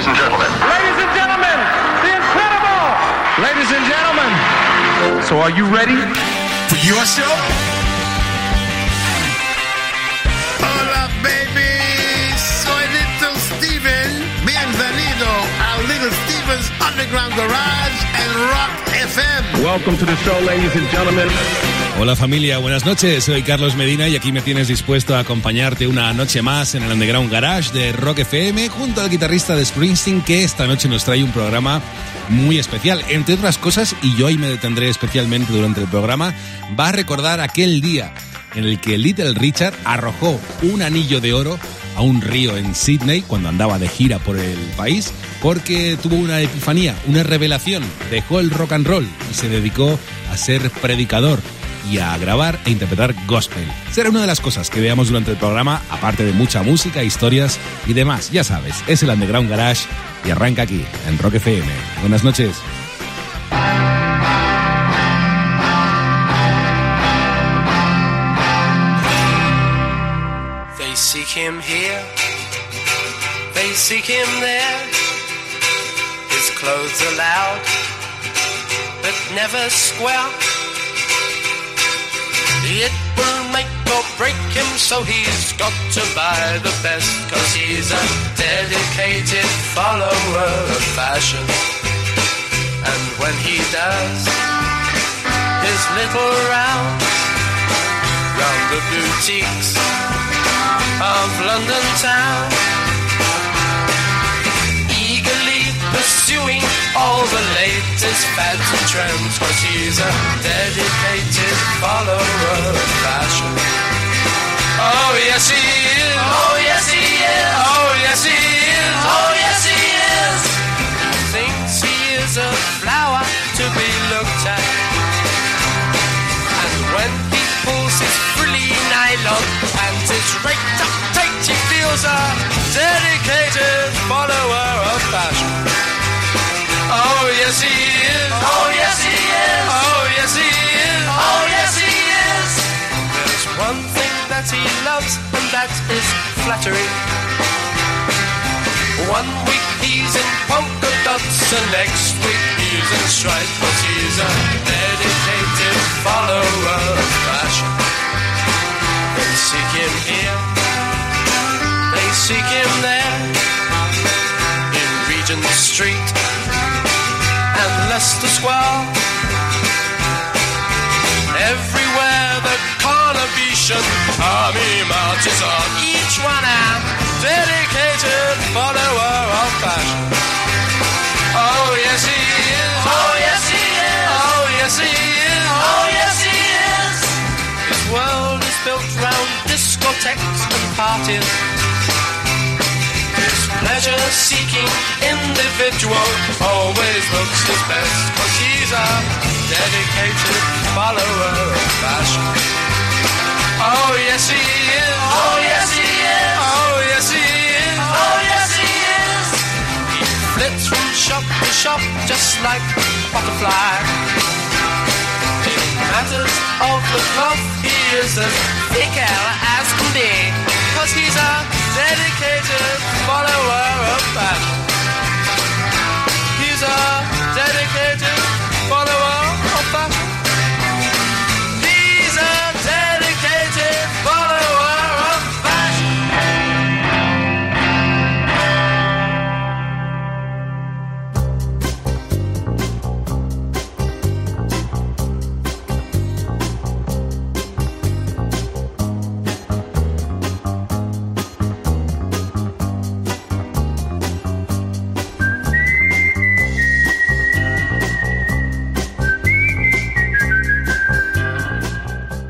ladies and gentlemen. Ladies and gentlemen, the incredible! Ladies and gentlemen, so are you ready? For your show? Hola, baby. Soy Little Steven. Bienvenido a Little Steven's Underground Garage and Rock FM. Welcome to the show, ladies and gentlemen. Hola familia, buenas noches. Soy Carlos Medina y aquí me tienes dispuesto a acompañarte una noche más en el Underground Garage de Rock FM junto al guitarrista de Springsteen que esta noche nos trae un programa muy especial. Entre otras cosas, y yo ahí me detendré especialmente durante el programa, va a recordar aquel día en el que Little Richard arrojó un anillo de oro a un río en Sydney cuando andaba de gira por el país porque tuvo una epifanía, una revelación, dejó el rock and roll y se dedicó a ser predicador y a grabar e interpretar gospel. Será una de las cosas que veamos durante el programa, aparte de mucha música, historias y demás. Ya sabes, es el Underground Garage y arranca aquí, en Rock FM. Buenas noches. They seek him here, they seek him there. His clothes are loud, but never. It will make or break him, so he's got to buy the best. Cause he's a dedicated follower of fashion. And when he does his little round round the boutiques of London town, pursuing all the latest fads and trends, cause he's a dedicated follower of fashion. Oh yes he is. Oh yes he is. Oh yes he is. Oh yes he is. Thinks he is a flower to be looked at. And when he pulls his frilly nylon and his raked up tight, he feels a dedicated follower of fashion. Oh yes he is. Oh yes he is. Oh yes he is. Oh yes he is. There's one thing that he loves, and that is flattery. One week he's in polka dots, and next week he's in stripes, but he's a dedicated follower of fashion. They seek him here, they seek him there, in Regent Street and Leicester Square. Everywhere the Carnabetian army marches on, each one a dedicated follower of fashion. Oh yes he is. Oh yes he is. Oh yes he is. Oh yes he is. His world is built round discotheques and parties. Pleasure-seeking individual always looks his best, cause he's a dedicated follower of fashion. Oh yes he is. Oh yes he is. Oh yes he is. Oh yes he is. He flits from shop to shop just like a butterfly. In matters of the cloth, he is as thick as can be, cause he's a dedicated follower of fashion. He's a dedicated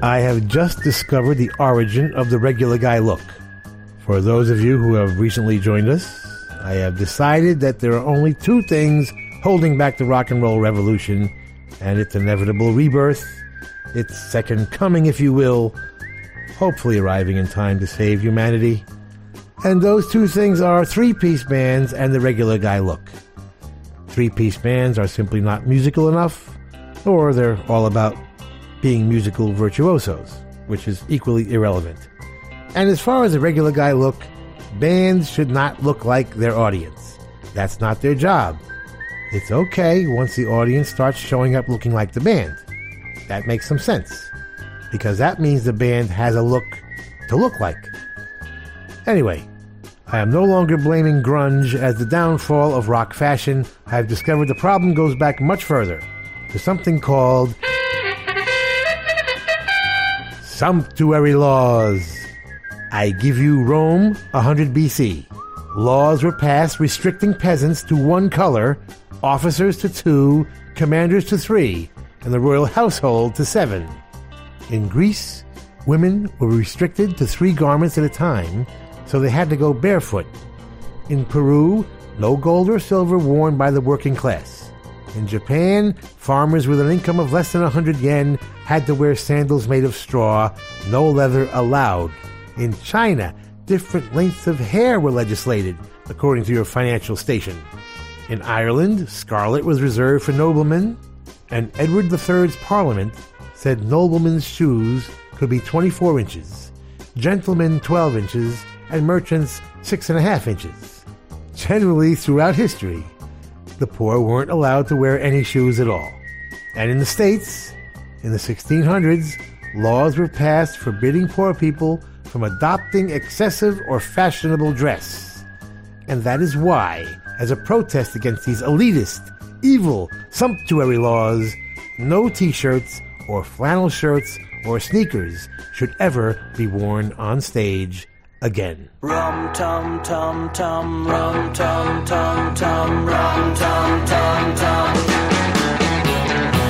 I have just discovered the origin of the regular guy look. For those of you who have recently joined us, I have decided that there are only two things holding back the rock and roll revolution and its inevitable rebirth, its second coming, if you will, hopefully arriving in time to save humanity. And those two things are three piece bands and the regular guy look. Three piece bands are simply not musical enough, or they're all about being musical virtuosos, which is equally irrelevant. And as far as a regular guy look, bands should not look like their audience. That's not their job. It's okay once the audience starts showing up looking like the band. That makes some sense. Because that means the band has a look to look like. Anyway, I am no longer blaming grunge as the downfall of rock fashion. I have discovered the problem goes back much further to something called sumptuary laws. I give you Rome 100 BC. Laws were passed restricting peasants to one color, officers to two, commanders to three, and the royal household to seven. In Greece, women were restricted to three garments at a time, so they had to go barefoot. In Peru, no gold or silver worn by the working class. In Japan, farmers with an income of less than 100 yen had to wear sandals made of straw, no leather allowed. In China, different lengths of hair were legislated, according to your financial station. In Ireland, scarlet was reserved for noblemen, and Edward III's parliament said noblemen's shoes could be 24 inches, gentlemen 12 inches, and merchants 6.5 inches. Generally, throughout history, the poor weren't allowed to wear any shoes at all. And in the States, in the 1600s, laws were passed forbidding poor people from adopting excessive or fashionable dress. And that is why, as a protest against these elitist, evil, sumptuary laws, no t shirts or flannel shirts or sneakers should ever be worn on stage again. Rum tum tum tum rum tum tum tum rum tum tum tum.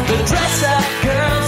The dress up girls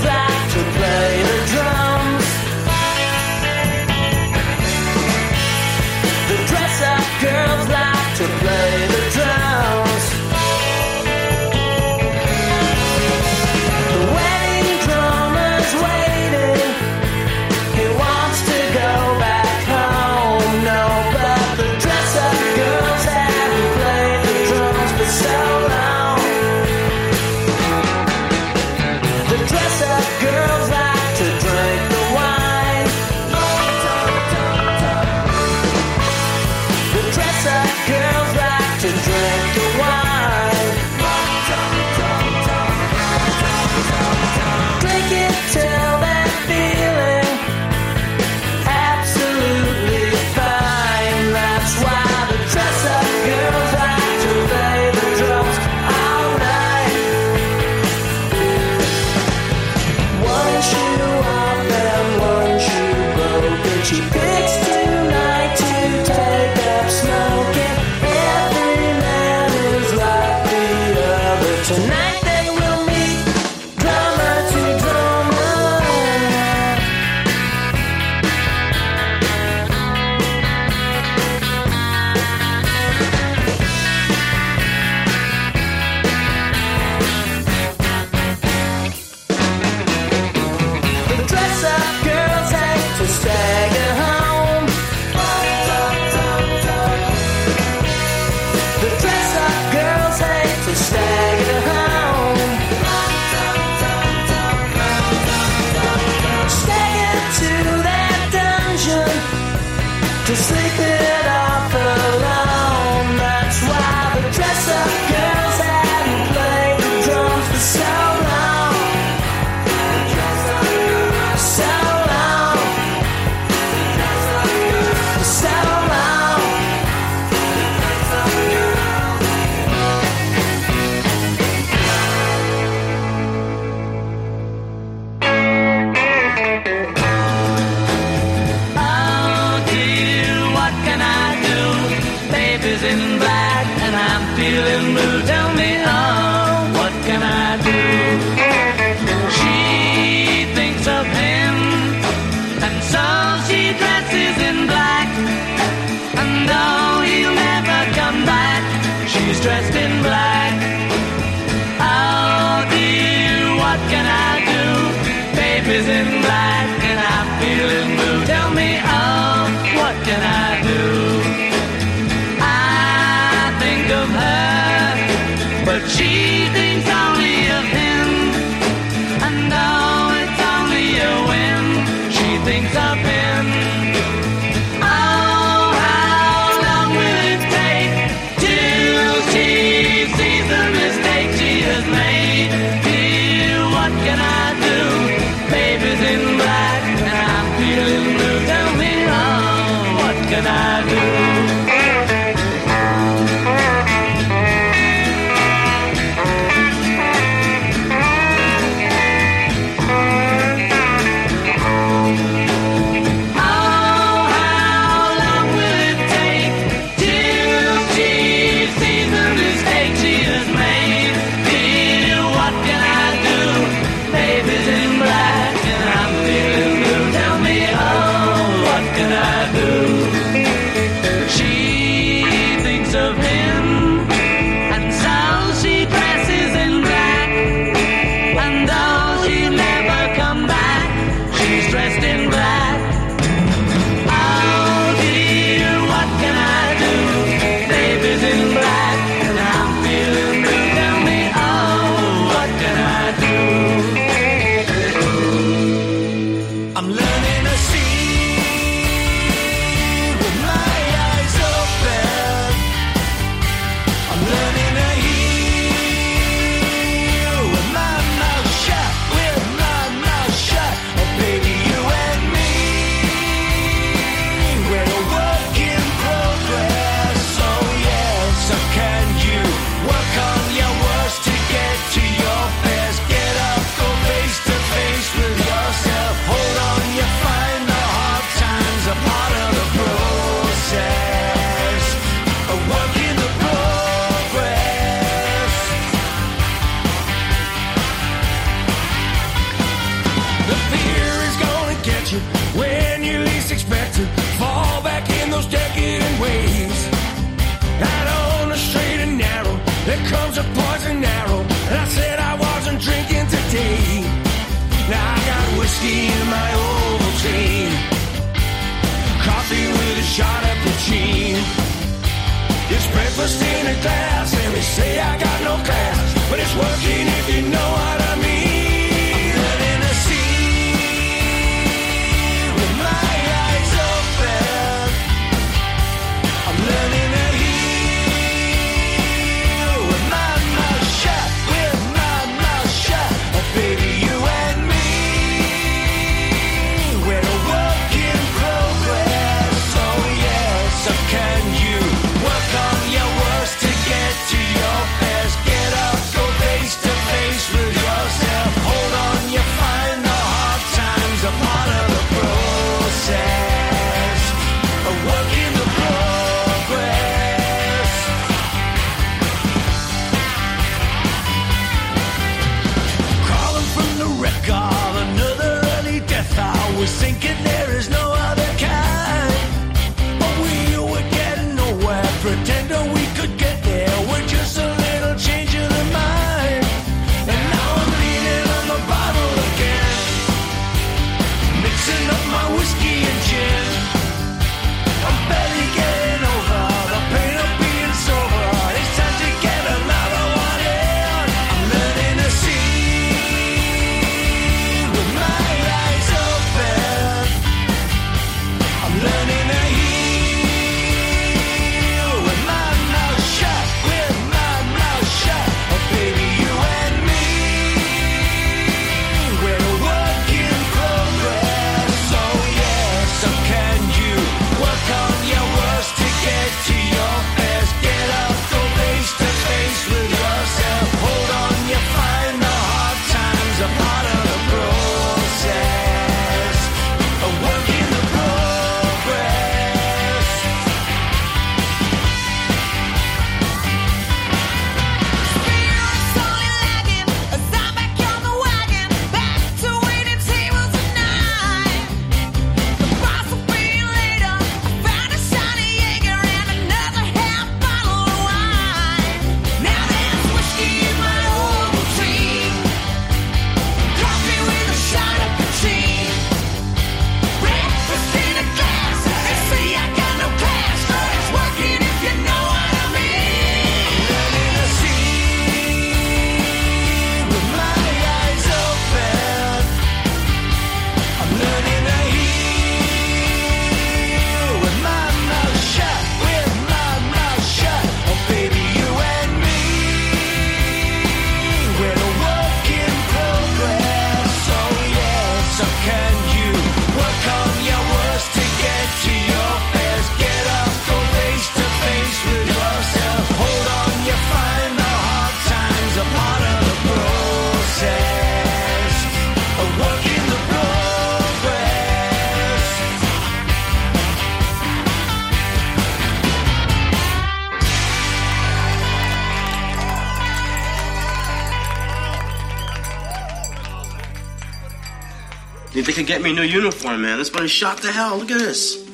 get me a new uniform, man. This money shot to hell. Look at this.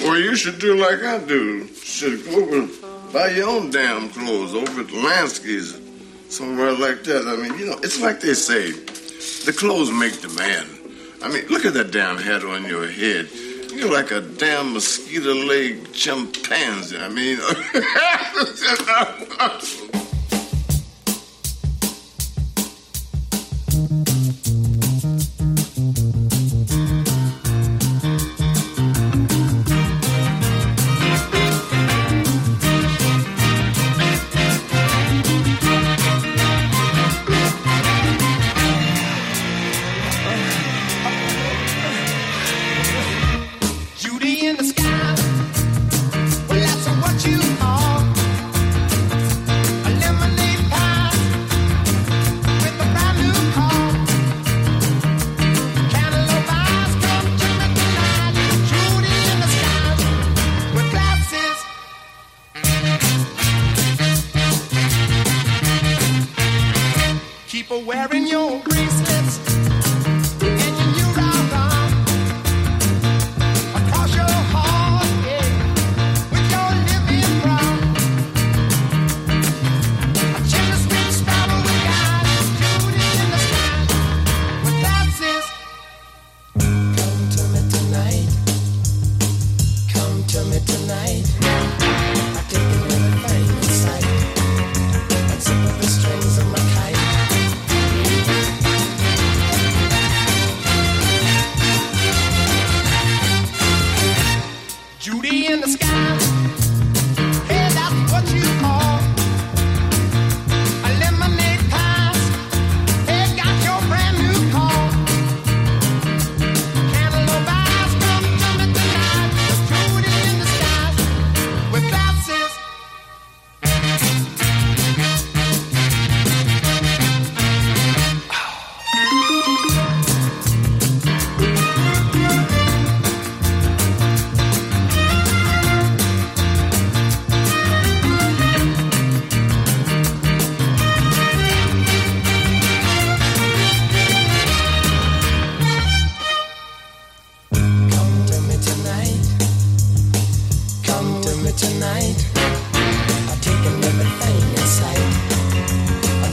Well, you should do like I do. Should go and buy your own damn clothes over at Lansky's, somewhere like that. I mean, you know, it's like they say, the clothes make the man. I mean, look at that damn hat on your head. You're like a damn mosquito leg chimpanzee. I mean,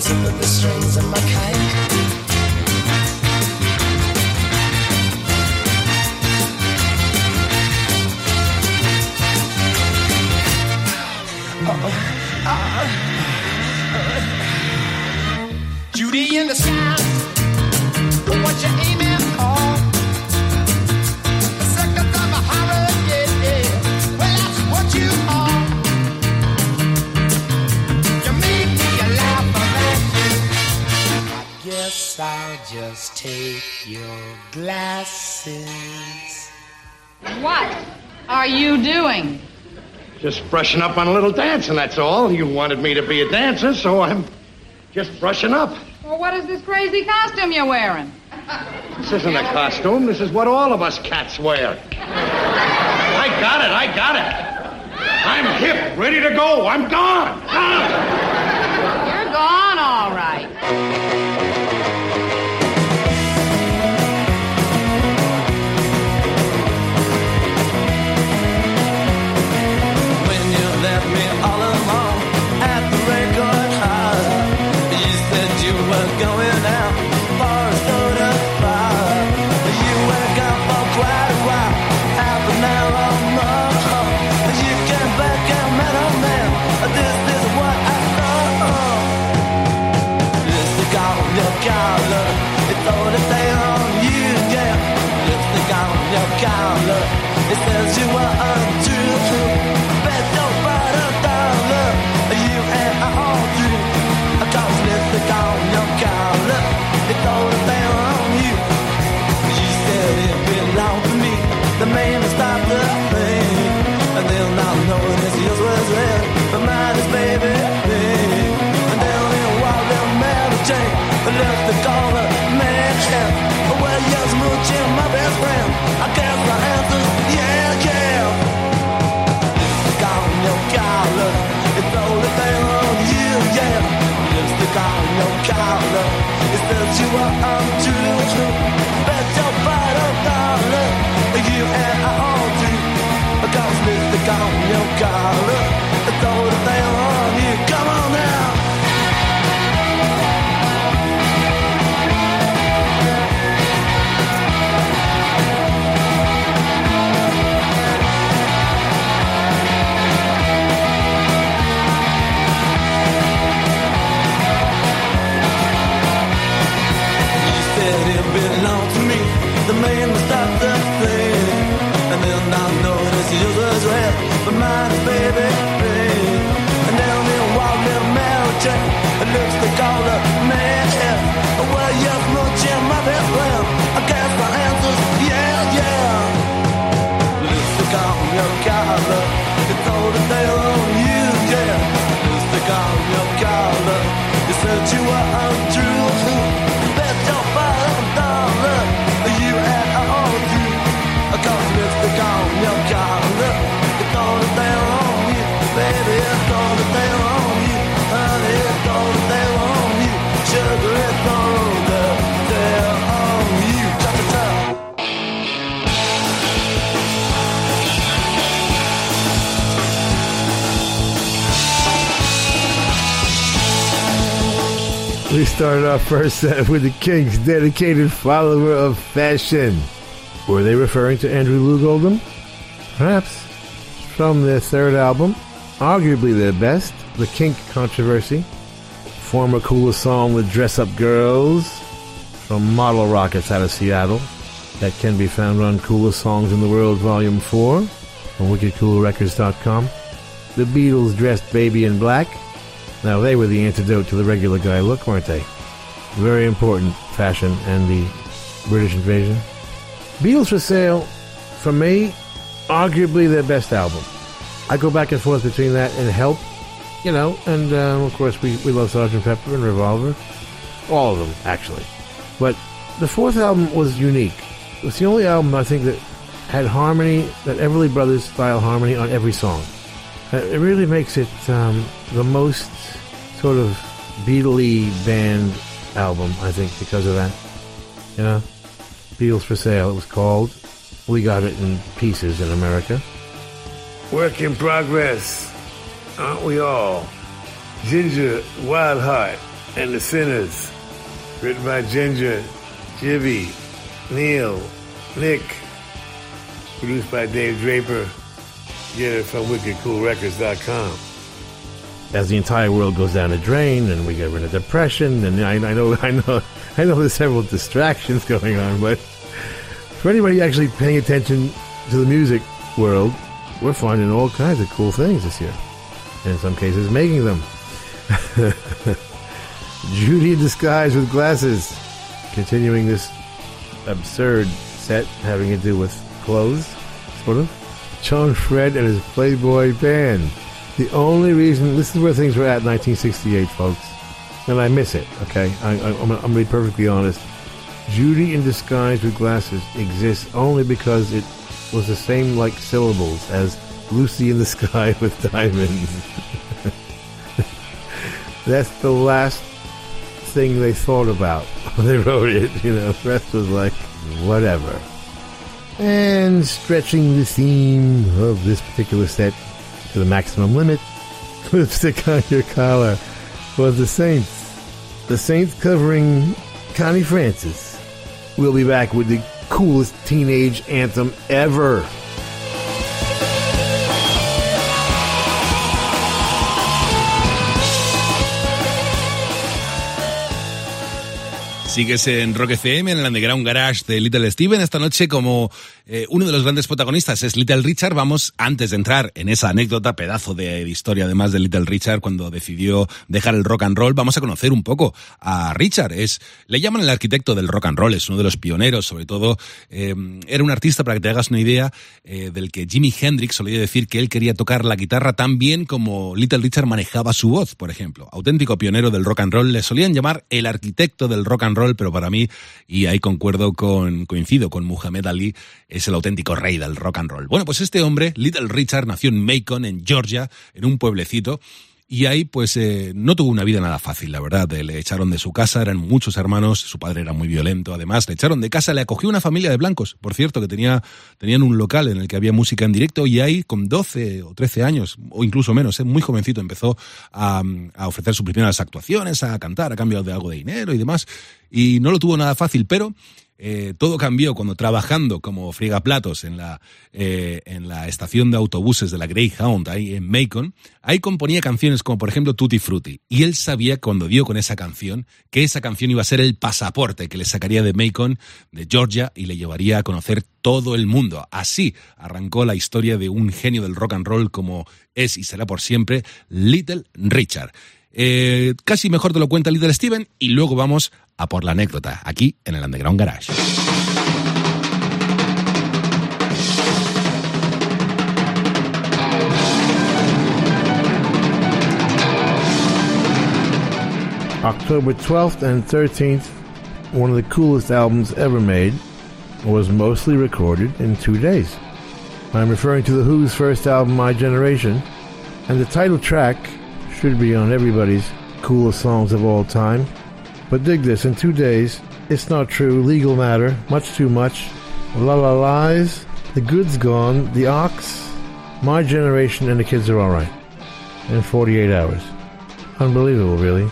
Unzipping the strings of my kite. Just take your glasses. What are you doing? Just brushing up on a little dancing, that's all. You wanted me to be a dancer, so I'm just brushing up. Well, what is this crazy costume you're wearing? This isn't a costume. This is what all of us cats wear. I got it. I got it. I'm hip, ready to go. I'm gone. Gone. You're gone, all right. You and I all do. It to me, the man stopped the thing. And then I noticed yours was red, but mine is baby We started our first set with the Kinks' dedicated follower of fashion. Were they referring to Andrew Loog Oldham? Perhaps. From their third album, arguably their best, The Kink Kontroversy. Former coolest song with Dress Up Girls from Model Rockets out of Seattle. That can be found on Coolest Songs in the World Volume 4 on WickedCoolRecords.com. The Beatles dressed Baby in Black. Now, they were the antidote to the regular guy look, weren't they? Very important fashion and the British invasion. Beatles for Sale, for me, arguably their best album. I go back and forth between that and Help, you know, and um, of course we, we love Sgt. Pepper and Revolver. All of them, actually. But the fourth album was unique. It was the only album I think that had harmony, that Everly Brothers style harmony on every song. Uh, It really makes it um, the most sort of Beatley band album, I think, because of that. You know, Beatles for Sale, it was called. We got it in pieces in America. Work in progress, aren't we all? Ginger, Wildheart, and the Sinners. Written by Ginger, Jivy, Neil, Nick. Produced by Dave Draper. Get it from wickedcoolrecords.com. As the entire world goes down the drain and we get rid of depression, and I, I know, I know, I know there's several distractions going on, but for anybody actually paying attention to the music world, we're finding all kinds of cool things this year. And in some cases, making them. Judy in disguise with glasses. Continuing this absurd set having to do with clothes, sort of. John Fred and his Playboy band. The only reason, this is where things were at in 1968, folks. And I miss it, okay? I, I'm going to be perfectly honest. Judy in disguise with glasses exists only because it was the same like syllables as Lucy in the sky with diamonds. That's the last thing they thought about when they wrote it. You know, the rest was like, whatever. And stretching the theme of this particular set to the maximum limit, lipstick on your collar was the Saints. The Saints covering Connie Francis. We'll be back with the coolest teenage anthem ever. Sigues en Rock FM, en el Underground Garage de Little Steven. Esta noche, como eh, uno de los grandes protagonistas es Little Richard, vamos, antes de entrar en esa anécdota, pedazo de historia además de Little Richard, cuando decidió dejar el rock and roll, vamos a conocer un poco a Richard. Es, le llaman el arquitecto del rock and roll, es uno de los pioneros, sobre todo, eh, era un artista, para que te hagas una idea, eh, del que Jimi Hendrix solía decir que él quería tocar la guitarra tan bien como Little Richard manejaba su voz, por ejemplo. Auténtico pionero del rock and roll, le solían llamar el arquitecto del rock and roll, pero para mí, y ahí concuerdo con, coincido con Muhammad Ali, es el auténtico rey del rock and roll. Bueno, pues este hombre, Little Richard, nació en Macon, en Georgia, en un pueblecito, y ahí pues eh, no tuvo una vida nada fácil, la verdad. Eh, Le echaron de su casa, eran muchos hermanos, su padre era muy violento, además le echaron de casa, le acogió una familia de blancos, por cierto, que tenía, tenían un local en el que había música en directo y ahí con 12 o 13 años, o incluso menos, eh, muy jovencito, empezó a, a ofrecer sus primeras actuaciones, a cantar a cambio de algo de dinero y demás. Y no lo tuvo nada fácil, pero eh, todo cambió cuando trabajando como friegaplatos en la, eh, en la estación de autobuses de la Greyhound, ahí en Macon, ahí componía canciones como por ejemplo Tutti Frutti. Y él sabía cuando dio con esa canción que esa canción iba a ser el pasaporte que le sacaría de Macon, de Georgia, y le llevaría a conocer todo el mundo. Así arrancó la historia de un genio del rock and roll como es y será por siempre Little Richard. Eh, casi mejor te lo cuenta Little Steven y luego vamos a por la anécdota aquí en el Underground Garage. October 12th and 13th, one of the coolest albums ever made, was mostly recorded in two days. I'm referring to The Who's first album, My Generation, and the title track should be on everybody's coolest songs of all time. But dig this, in two days, It's Not True, Legal Matter, Much Too Much, La La Lies, The Good's Gone, The Ox, My Generation, and The Kids Are Alright. In 48 hours. Unbelievable, really.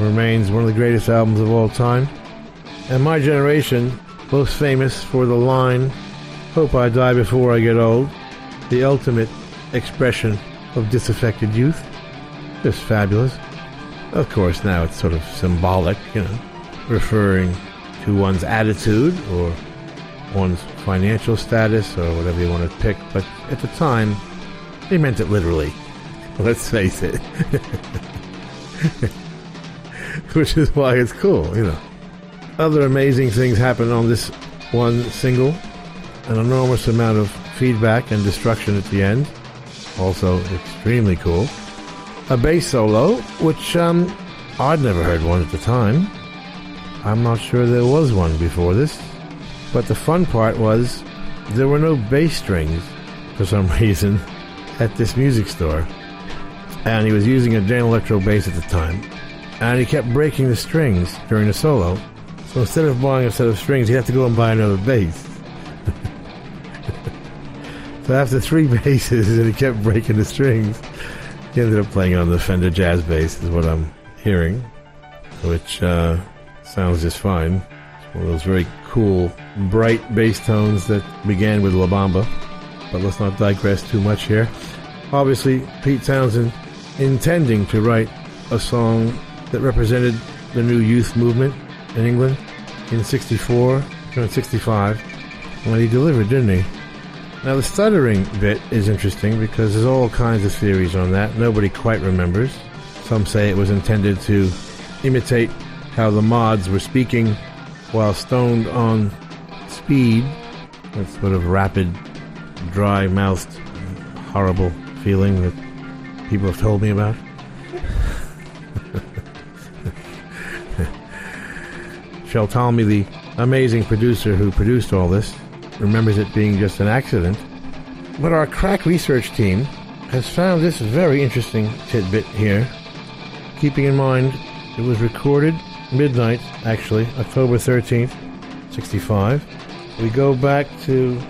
Remains one of the greatest albums of all time. And My Generation, most famous for the line, Hope I Die Before I Get Old, the ultimate expression of disaffected youth. Just fabulous. Of course, now it's sort of symbolic, you know, referring to one's attitude or one's financial status or whatever you want to pick. But at the time, they meant it literally. Let's face it. Which is why it's cool, you know. Other amazing things happened on this one single. An enormous amount of feedback and destruction at the end. Also extremely cool. A bass solo, which um, I'd never heard one at the time. I'm not sure there was one before this. But the fun part was there were no bass strings for some reason at this music store. And he was using a Danelectro bass at the time. And he kept breaking the strings during the solo. So instead of buying a set of strings, he had to go and buy another bass. So after three basses and he kept breaking the strings, he ended up playing on the Fender Jazz bass, is what I'm hearing, which uh, sounds just fine. It's one of those very cool, bright bass tones that began with La Bamba. But let's not digress too much here. Obviously, Pete Townshend intending to write a song that represented the new youth movement in England in 64, turned 65. Well, he delivered, didn't he? Now, the stuttering bit is interesting because there's all kinds of theories on that. Nobody quite remembers. Some say it was intended to imitate how the mods were speaking while stoned on speed. That sort of rapid, dry mouthed, horrible feeling that people have told me about. Shel Talmy, the amazing producer who produced all this, remembers it being just an accident. But our crack research team has found this very interesting tidbit here. Keeping in mind, it was recorded midnight, actually, October 13th, 65. We go back to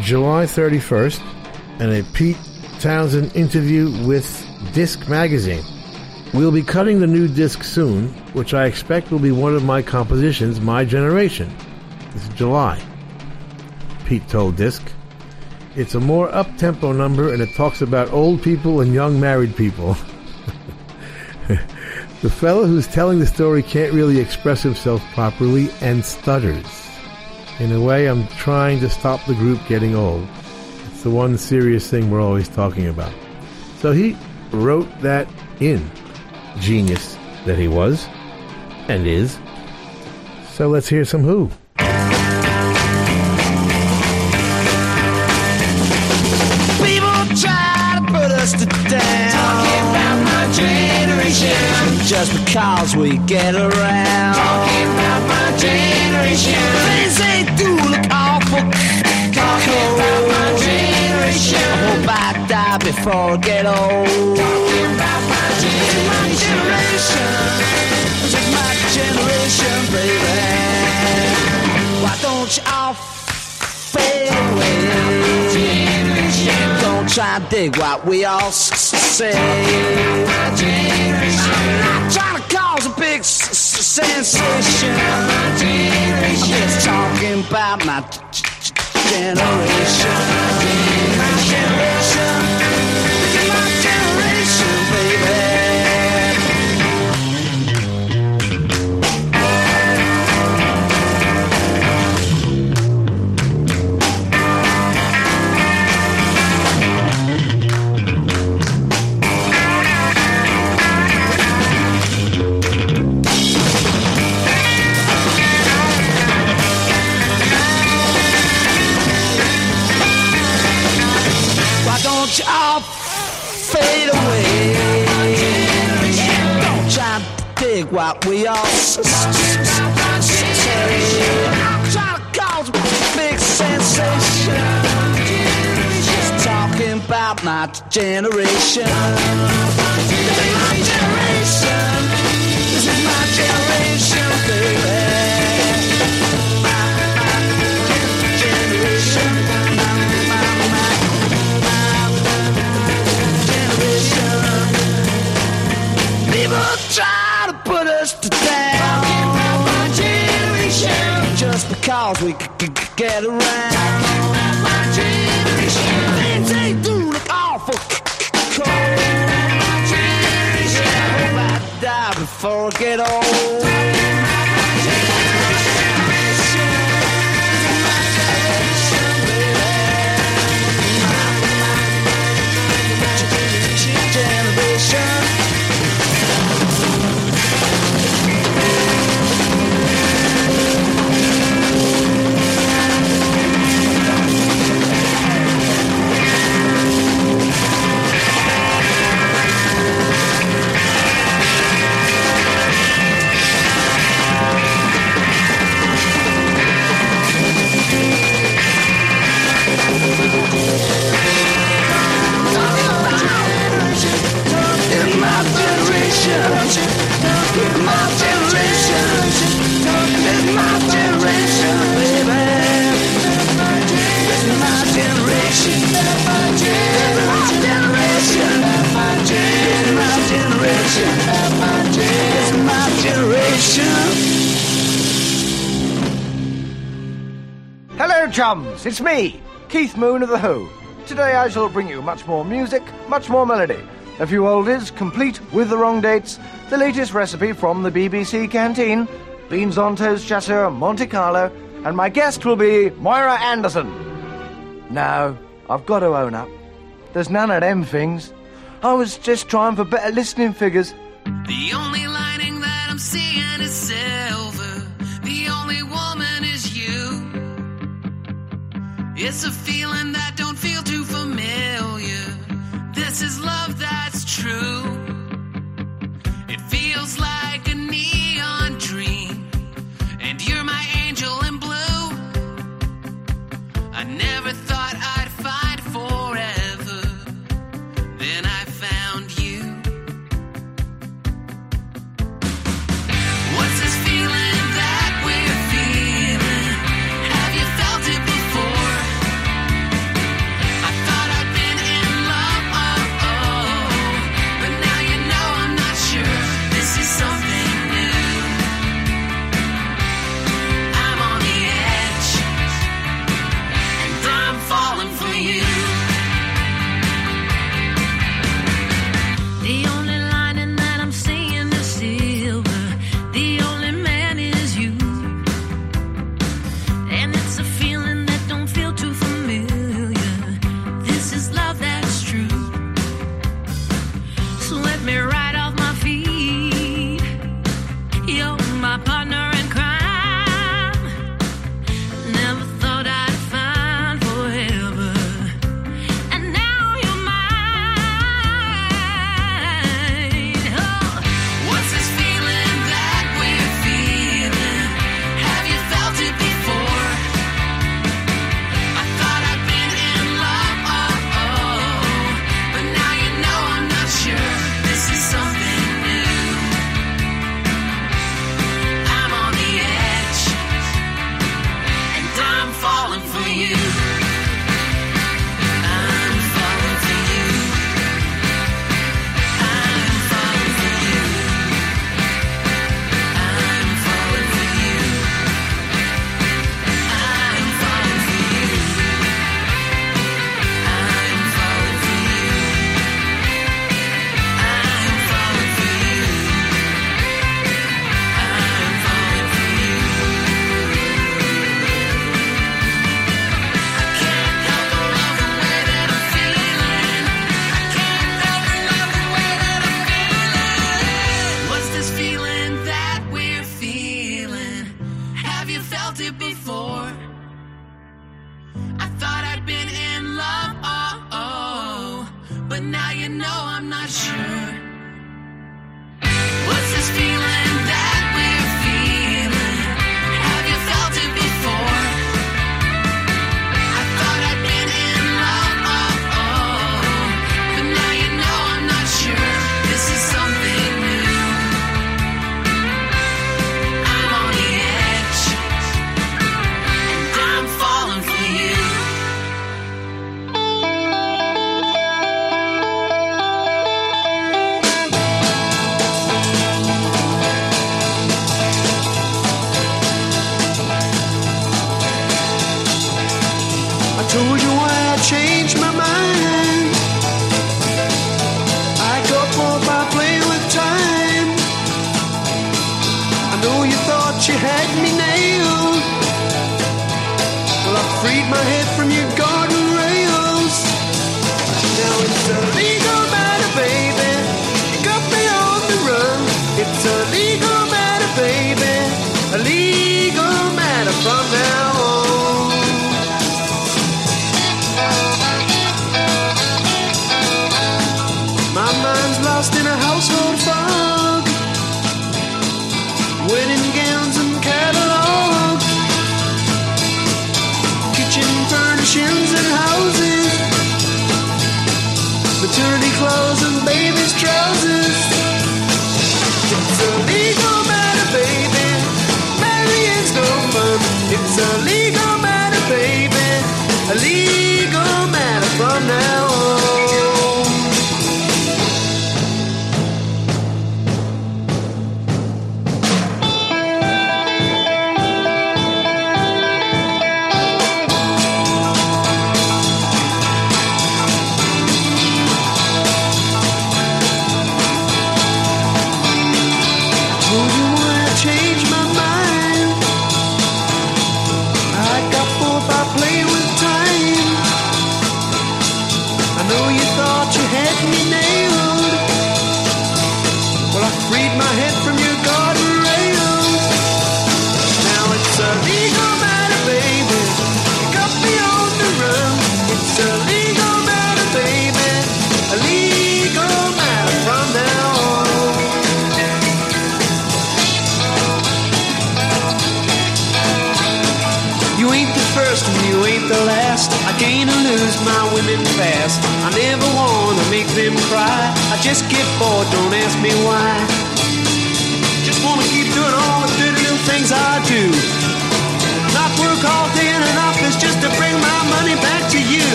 July 31st and a Pete Townshend interview with Disc Magazine. We'll be cutting the new disc soon, which I expect will be one of my compositions, My Generation. This is July. Pete told Disc. It's a more up tempo number and it talks about old people and young married people. the fellow who's telling the story can't really express himself properly and stutters. In a way, I'm trying to stop the group getting old. It's the one serious thing we're always talking about. So he wrote that in. Genius that he was and is. So let's hear some Who. We get around. Talking about my generation. Things they do look awful. Talking about my generation. I hope I die before I get old. Talking about my generation. This is my generation, baby. Why don't you all fade away? Don't try to dig what we all say. I'm not trying cause a big s- s- sensation. I'm just talking about my generation. My generation. Dig what we all trying to cause a big sensation. Just talking about my generation. This is my generation. My generation. People Because we c- c- c- get around. My they do look. My. I hope I die before I get old. chums, it's me, Keith Moon of The Who. Today I shall bring you much more music, much more melody, a few oldies, complete with the wrong dates, the latest recipe from the BBC canteen, beans on toast chasseur Monte Carlo, and my guest will be Moira Anderson. Now, I've got to own up. There's none of them things. I was just trying for better listening figures. The only lining that I'm seeing. It's a feeling that don't feel too familiar. This is love that's true. It feels like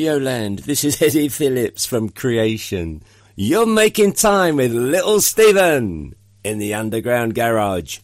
Radioland. This is Eddie Phillips from Creation. You're making time with Little Steven in the Underground Garage.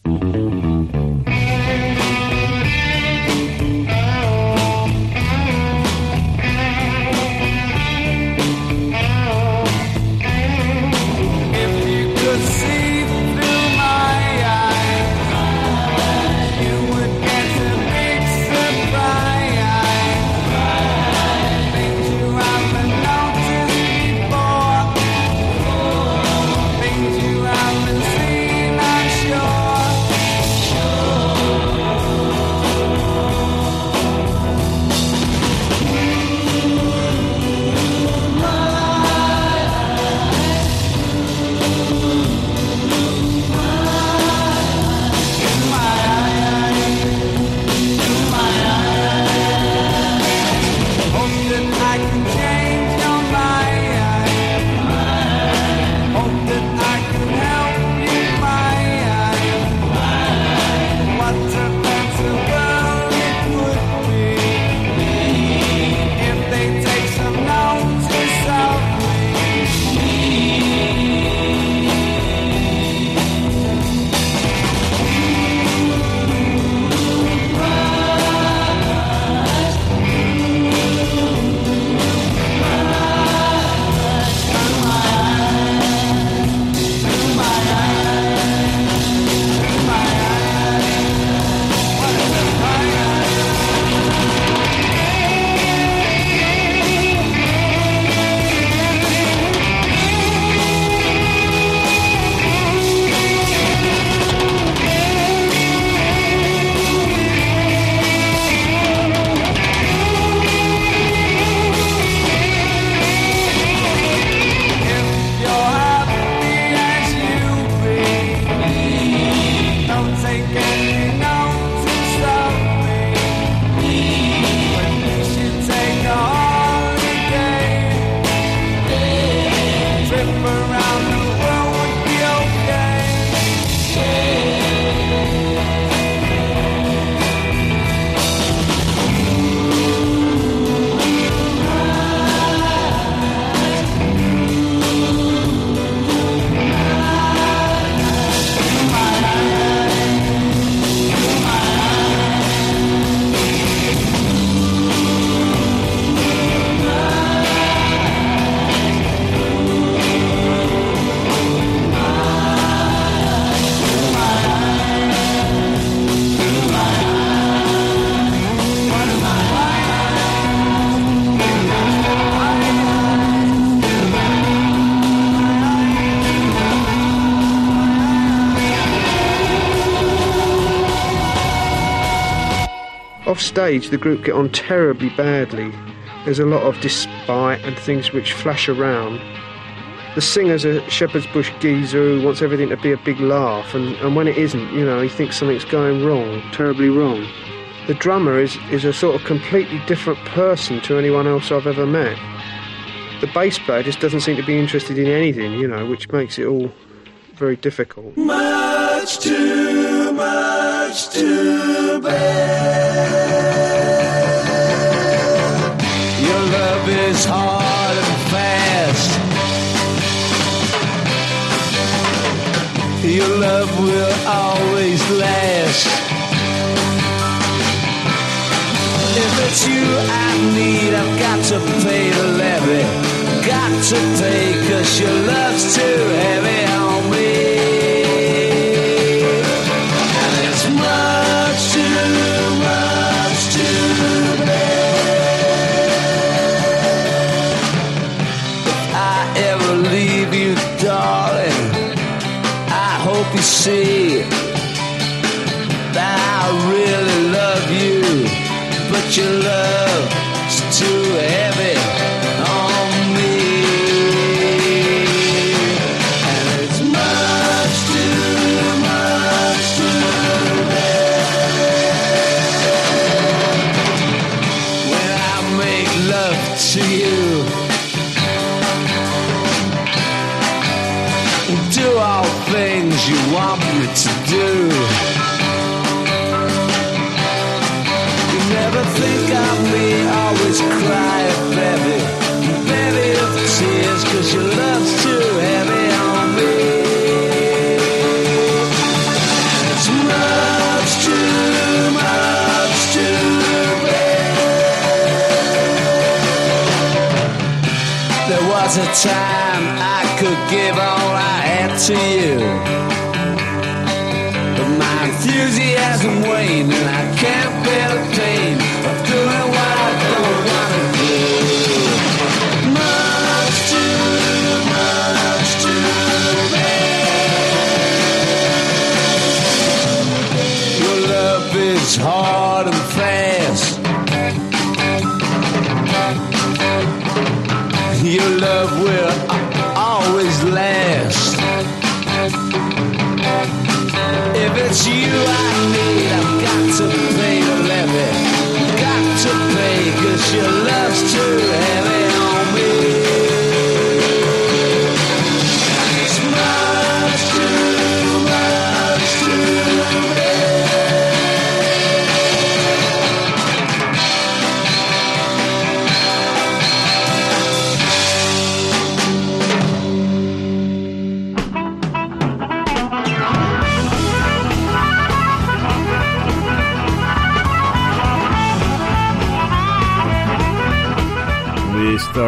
Stage, the group get on terribly badly. There's a lot of despite and things which flash around. The singer's a shepherd's bush geezer who wants everything to be a big laugh, and, and when it isn't, you know, he thinks something's going wrong, terribly wrong. The drummer is, is a sort of completely different person to anyone else I've ever met. The bass player just doesn't seem to be interested in anything, you know, which makes it all very difficult. Much too much to bear. You I need, I've got to pay the levy. Got to pay, cause your love's too heavy on me. And it's much too much to bear. If I ever leave you, darling, I hope you see your love's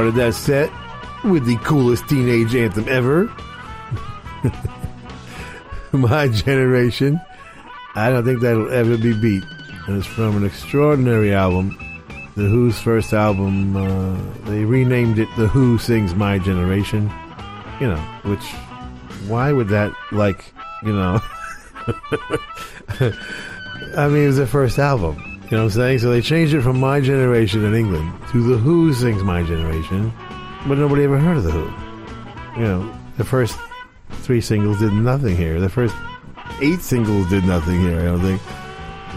started that set with the coolest teenage anthem ever. My generation. I don't think that'll ever be beat. And it's from an extraordinary album. The Who's first album. Uh, they renamed it The Who Sings My Generation. You know, which. Why would that, like, you know. I mean, it was their first album. You know what I'm saying? So they changed it from My Generation in England to The Who Sings My Generation, but nobody ever heard of The Who. You know, the first three singles did nothing here. The first eight singles did nothing here. I don't think.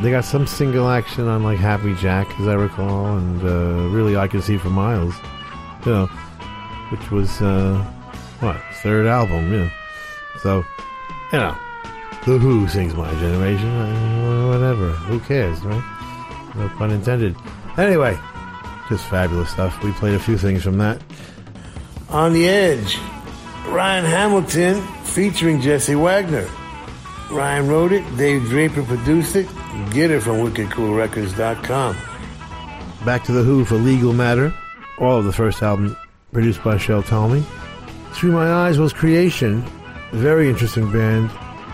They got some single action on like Happy Jack, as I recall, and uh, really I Can See for Miles. You know, which was uh, what third album, yeah. So, you know, The Who sings My Generation. uh, Whatever. Who cares, right? No pun intended. Anyway, just fabulous stuff. We played a few things from that. On the Edge, Ryan Hamilton featuring Jesse Wagner. Ryan wrote it, Dave Draper produced it. Get it from wickedcoolrecords.com. Back to The Who for Legal Matter. All of the first album produced by Shel Talmy. Through My Eyes was Creation, a very interesting band.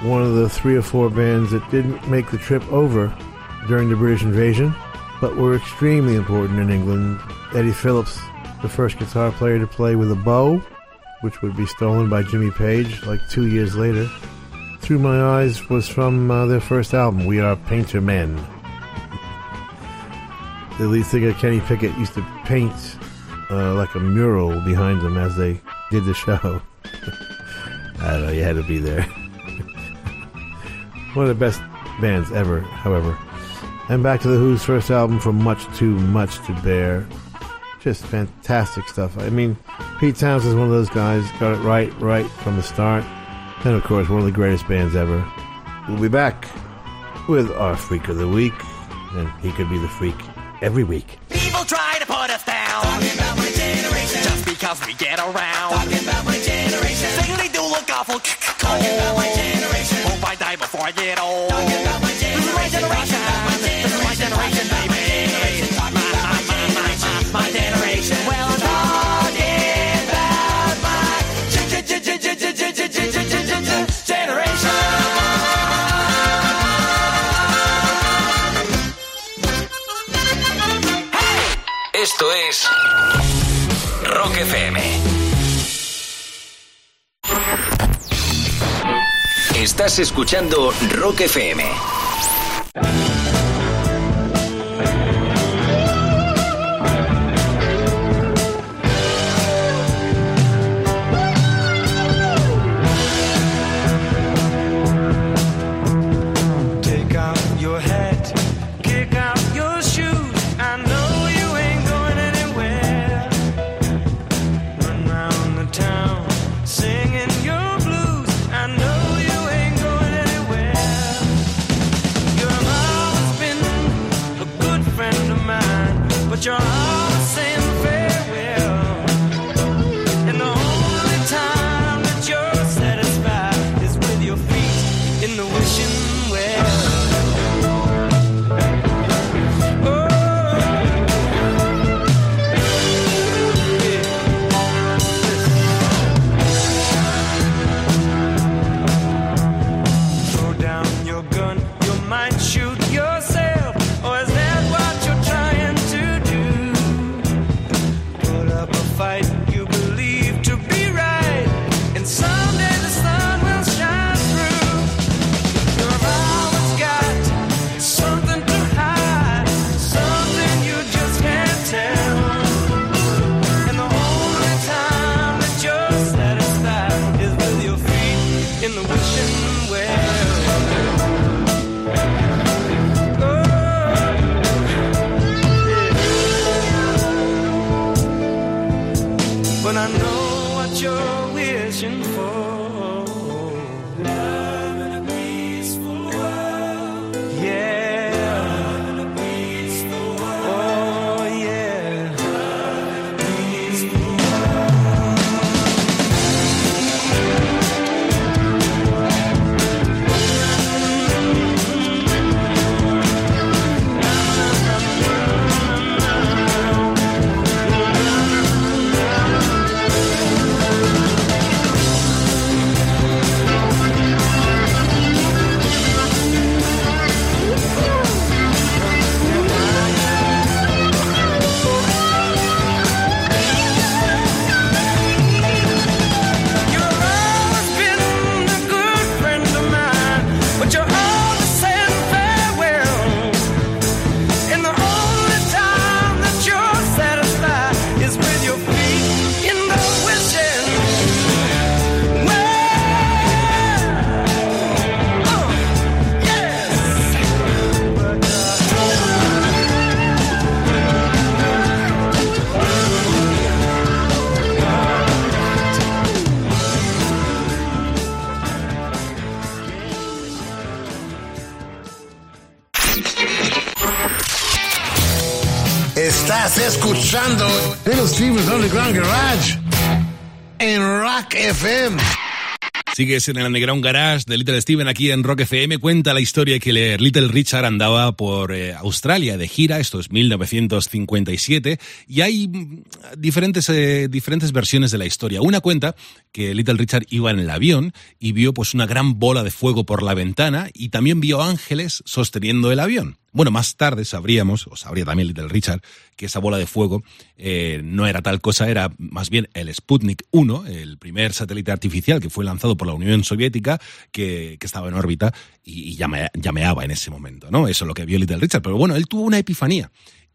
One of the three or four bands that didn't make the trip over during the British invasion, but were extremely important in England. Eddie Phillips, the first guitar player to play with a bow, which would be stolen by Jimmy Page like two years later. Through My Eyes was from uh, their first album, We Are Paintermen. The lead singer Kenny Pickett used to paint uh, like a mural behind them as they did the show. I don't know, you had to be there. One of the best bands ever, however. And back to The Who's first album, From Much Too Much to Bear. Just fantastic stuff. I mean, Pete Townshend's one of those guys, got it right, right from the start. And of course, one of the greatest bands ever. We'll be back with our Freak of the Week. And he could be the freak every week. People try to put us down. Talking about my generation. Just because we get around. Talking about my generation. Think they do look awful. Talking about my generation. Hope I get old. Esto es Rock FM. Estás escuchando Rock FM. Little Steven's Underground Garage en Rock FM. Sigues en el Underground Garage de Little Steven aquí en Rock FM. Cuenta la historia que le- Little Richard andaba por eh, Australia de gira, esto es 1957, y hay mm, diferentes, eh, diferentes versiones de la historia. Una cuenta que Little Richard iba en el avión y vio pues una gran bola de fuego por la ventana y también vio ángeles sosteniendo el avión. Bueno, más tarde sabríamos, o sabría también Little Richard, que esa bola de fuego eh, no era tal cosa, era más bien el Sputnik 1, el primer satélite artificial que fue lanzado por la Unión Soviética, que, estaba en órbita y, y llame- llameaba en ese momento, ¿no? Eso es lo que vio Little Richard. Pero bueno, él tuvo una epifanía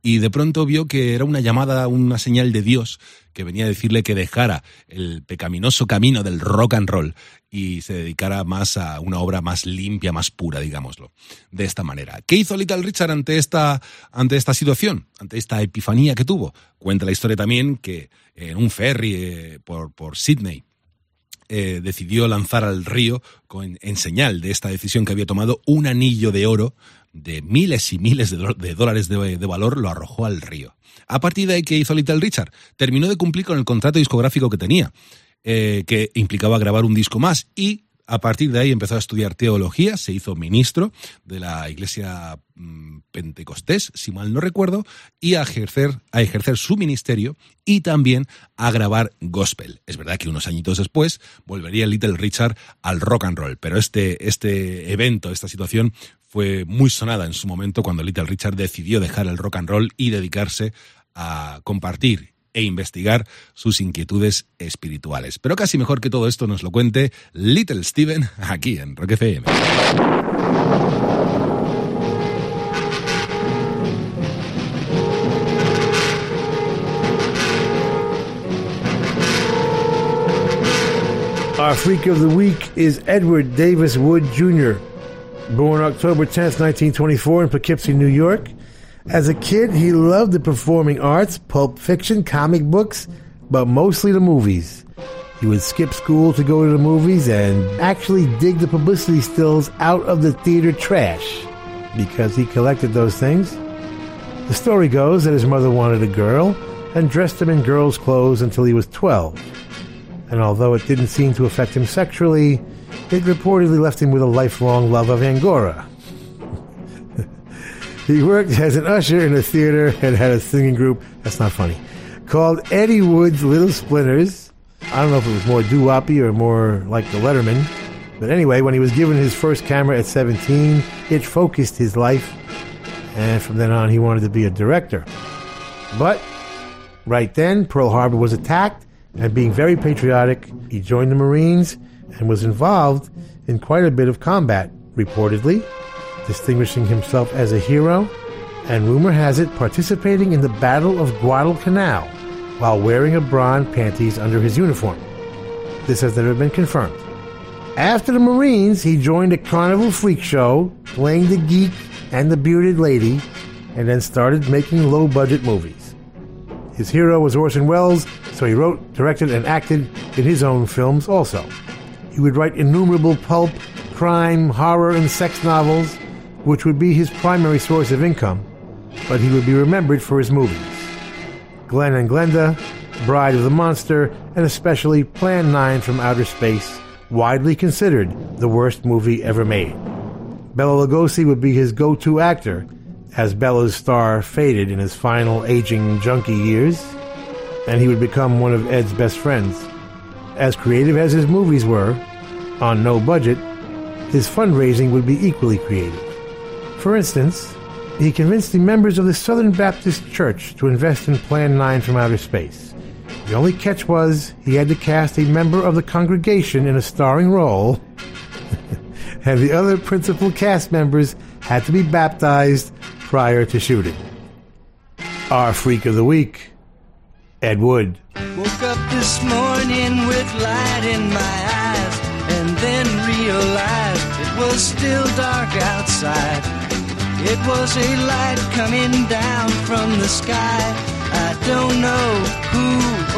y de pronto vio que era una llamada, una señal de Dios que venía a decirle que dejara el pecaminoso camino del rock and roll y se dedicara más a una obra más limpia, más pura, digámoslo, de esta manera. ¿Qué hizo Little Richard ante esta, ante esta situación, ante esta epifanía que tuvo? Cuenta la historia también que en un ferry eh, por, por Sydney, eh, decidió lanzar al río con- en señal de esta decisión que había tomado un anillo de oro de miles y miles de, dólares de, de valor, lo arrojó al río. A partir de ahí, ¿qué hizo Little Richard? Terminó de cumplir con el contrato discográfico que tenía, eh, que implicaba grabar un disco más y A partir de ahí empezó a estudiar teología, se hizo ministro de la iglesia mm, pentecostés, si mal no recuerdo, y a ejercer, a ejercer su ministerio y también a grabar gospel. Es verdad que unos añitos después volvería Little Richard al rock and roll, pero este, este evento, esta situación fue muy sonada en su momento cuando Little Richard decidió dejar el rock and roll y dedicarse a compartir e investigar sus inquietudes espirituales. Pero casi mejor que todo esto nos lo cuente Little Steven aquí en Rock FM. Our freak of the week is Edward Davis Wood Jr., born October 10th, 1924 in Poughkeepsie, New York. As a kid, he loved the performing arts, pulp fiction, comic books, but mostly the movies. He would skip school to go to the movies and actually dig the publicity stills out of the theater trash because he collected those things. The story goes that his mother wanted a girl and dressed him in girl's clothes until he was 12. And although it didn't seem to affect him sexually, it reportedly left him with a lifelong love of Angora. he worked as an usher in a theater and had a singing group, that's not funny, called Eddie Wood's Little Splinters. I don't know if it was more doo-woppy or more like the Lettermen. But anyway, when he was given his first camera at 17, it focused his life. And from then on, he wanted to be a director. But right then, Pearl Harbor was attacked, and being very patriotic, he joined the Marines and was involved in quite a bit of combat, reportedly, distinguishing himself as a hero, and rumor has it participating in the Battle of Guadalcanal while wearing a bronze panties under his uniform. This has never been confirmed. After the Marines, he joined a carnival freak show, playing the geek and the bearded lady, and then started making low budget movies. His hero was Orson Welles, so he wrote, directed, and acted in his own films also. He would write innumerable pulp, crime, horror, and sex novels, which would be his primary source of income, but he would be remembered for his movies. Glen and Glenda, Bride of the Monster, and especially Plan 9 from Outer Space, widely considered the worst movie ever made. Bela Lugosi would be his go-to actor, as Bela's star faded in his final aging junkie years, and he would become one of Ed's best friends. As creative as his movies were, on no budget, his fundraising would be equally creative. For instance, he convinced the members of the Southern Baptist Church to invest in Plan 9 from outer space. The only catch was he had to cast a member of the congregation in a starring role, and the other principal cast members had to be baptized prior to shooting. Our Freak of the Week, Ed Wood. Woke up this morning with light in my eyes and then realized it was still dark outside. It was a light coming down from the sky. I don't know who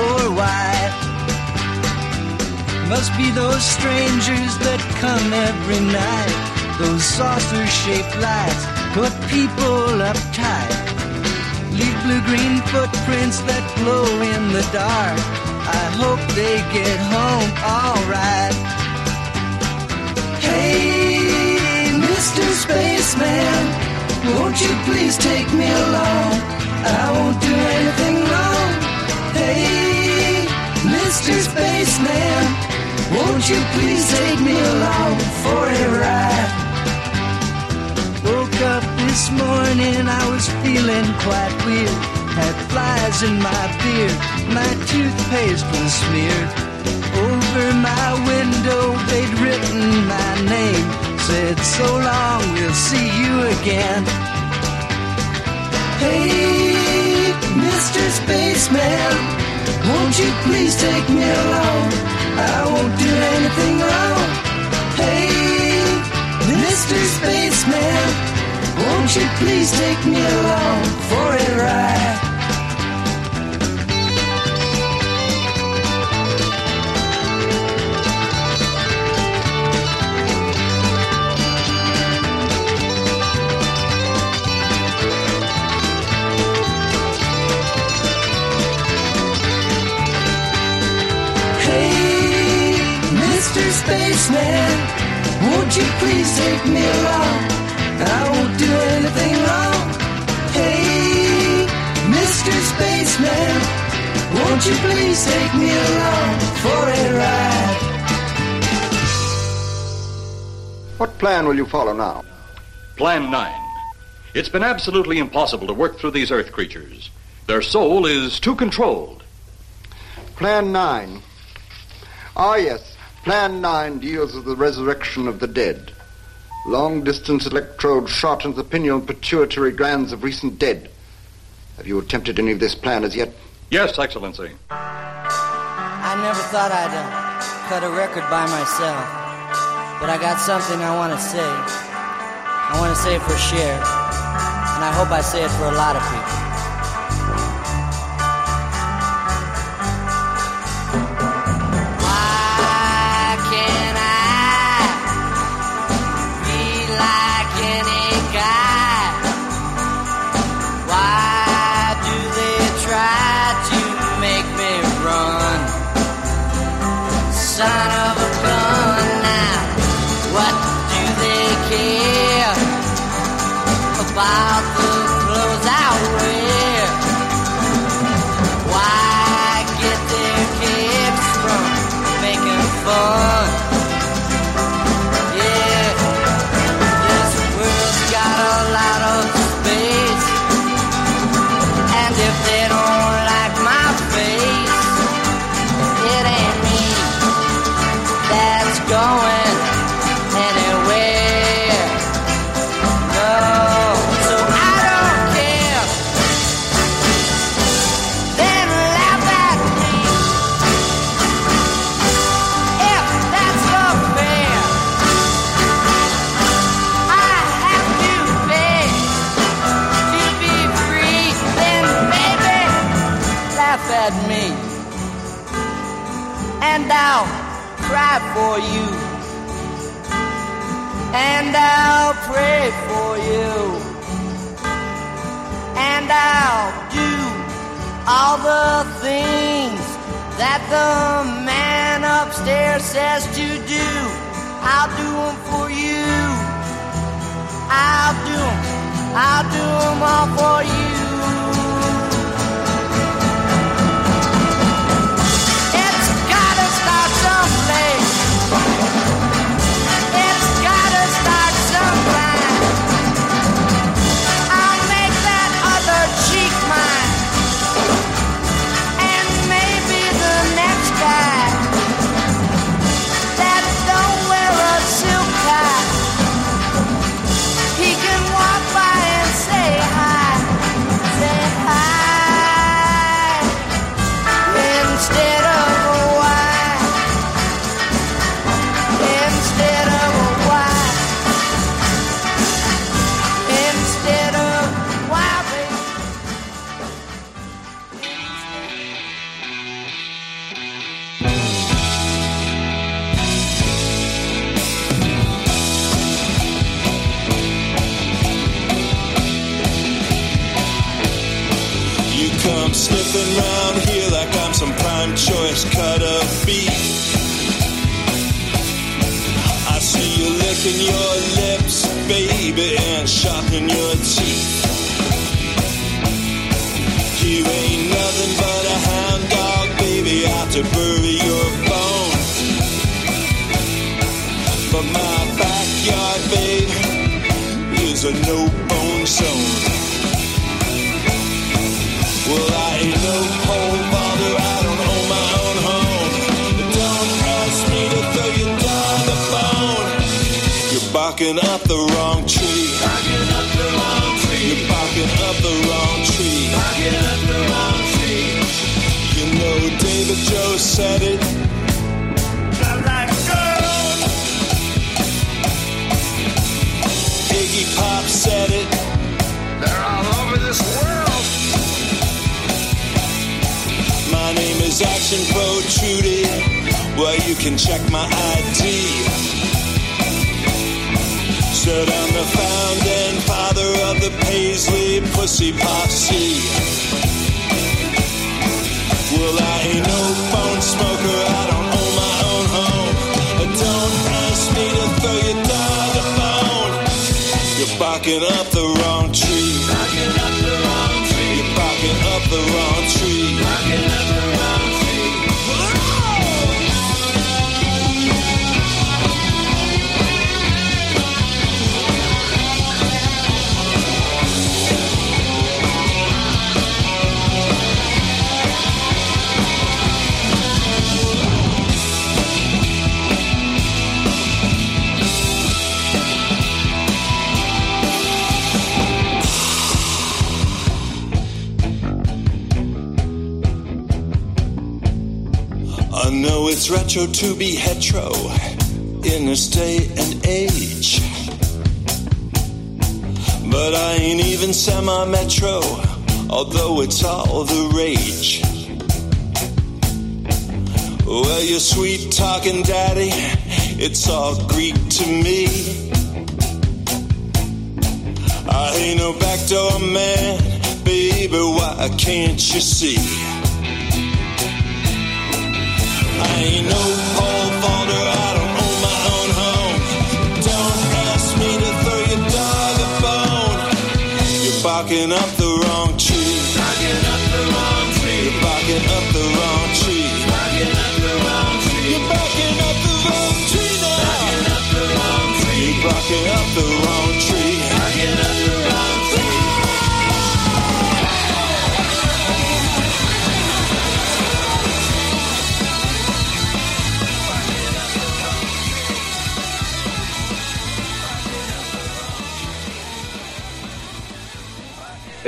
or why. Must be those strangers that come every night. Those saucer shaped lights put people uptight. Leave blue green footprints that glow in the dark. I hope they get home alright. Hey, Mr. Spaceman, won't you please take me along? I won't do anything wrong. Hey, Mr. Spaceman, won't you please take me along for a ride? Woke up this morning, I was feeling quite weird. Had flies in my beard, my toothpaste was smeared. Over my window, they'd written my name. Said, so long, we'll see you again. Hey, Mr. Spaceman, won't you please take me along? I won't do anything wrong. Hey, Mr. Spaceman, won't you please take me along for a ride? Hey, Mr. Spaceman, won't you please take me along? I won't do anything wrong. Hey, Mr. Spaceman, won't you please take me along for a ride? What plan will you follow now? Plan 9. It's been absolutely impossible to work through these Earth creatures. Their soul is too controlled. Plan 9. Ah, yes. Plan 9 deals with the resurrection of the dead. Long distance electrode shot into the pineal and pituitary glands of recent dead. Have you attempted any of this plan as yet? Yes, Excellency. I never thought I'd uh, cut a record by myself, but I got something I want to say. I want to say it for Cher, and I hope I say it for a lot of people. And I'll pray for you, and I'll do all the things that the man upstairs says to do. I'll do them for you. I'll do them. I'll do them all for you. Licking your lips, baby, and sharpening your teeth. You ain't nothing but a hound dog, baby, out to bury your bones. But my backyard, babe, is a no-bone zone. Well, I ain't no home barking up the wrong tree. Barking up the wrong tree. You're barking up the wrong tree. Barking up the wrong tree. You know David Joe said it. Like gold. Iggy Pop said it. They're all over this world. My name is Action Protrudy. Well, you can check my ID said I'm the founding father of the Paisley Pussy Posse. Well, I ain't no phone smoker, I don't own my own home. But don't ask me to throw your dog a bone. You're barking up the wrong tree. You're barking up the wrong tree. You're barking up the wrong it's retro to be hetero in this day and age. But I ain't even semi metro, although it's all the rage. Well, your sweet talking daddy, it's all Greek to me. I ain't no backdoor man, baby, why can't you see? Barking up the wrong tree. Barking up the wrong tree. You're barking up the wrong tree. Barking up the wrong tree. You're barking up the wrong tree now. Barking up the wrong tree. You're barking up the wrong tree.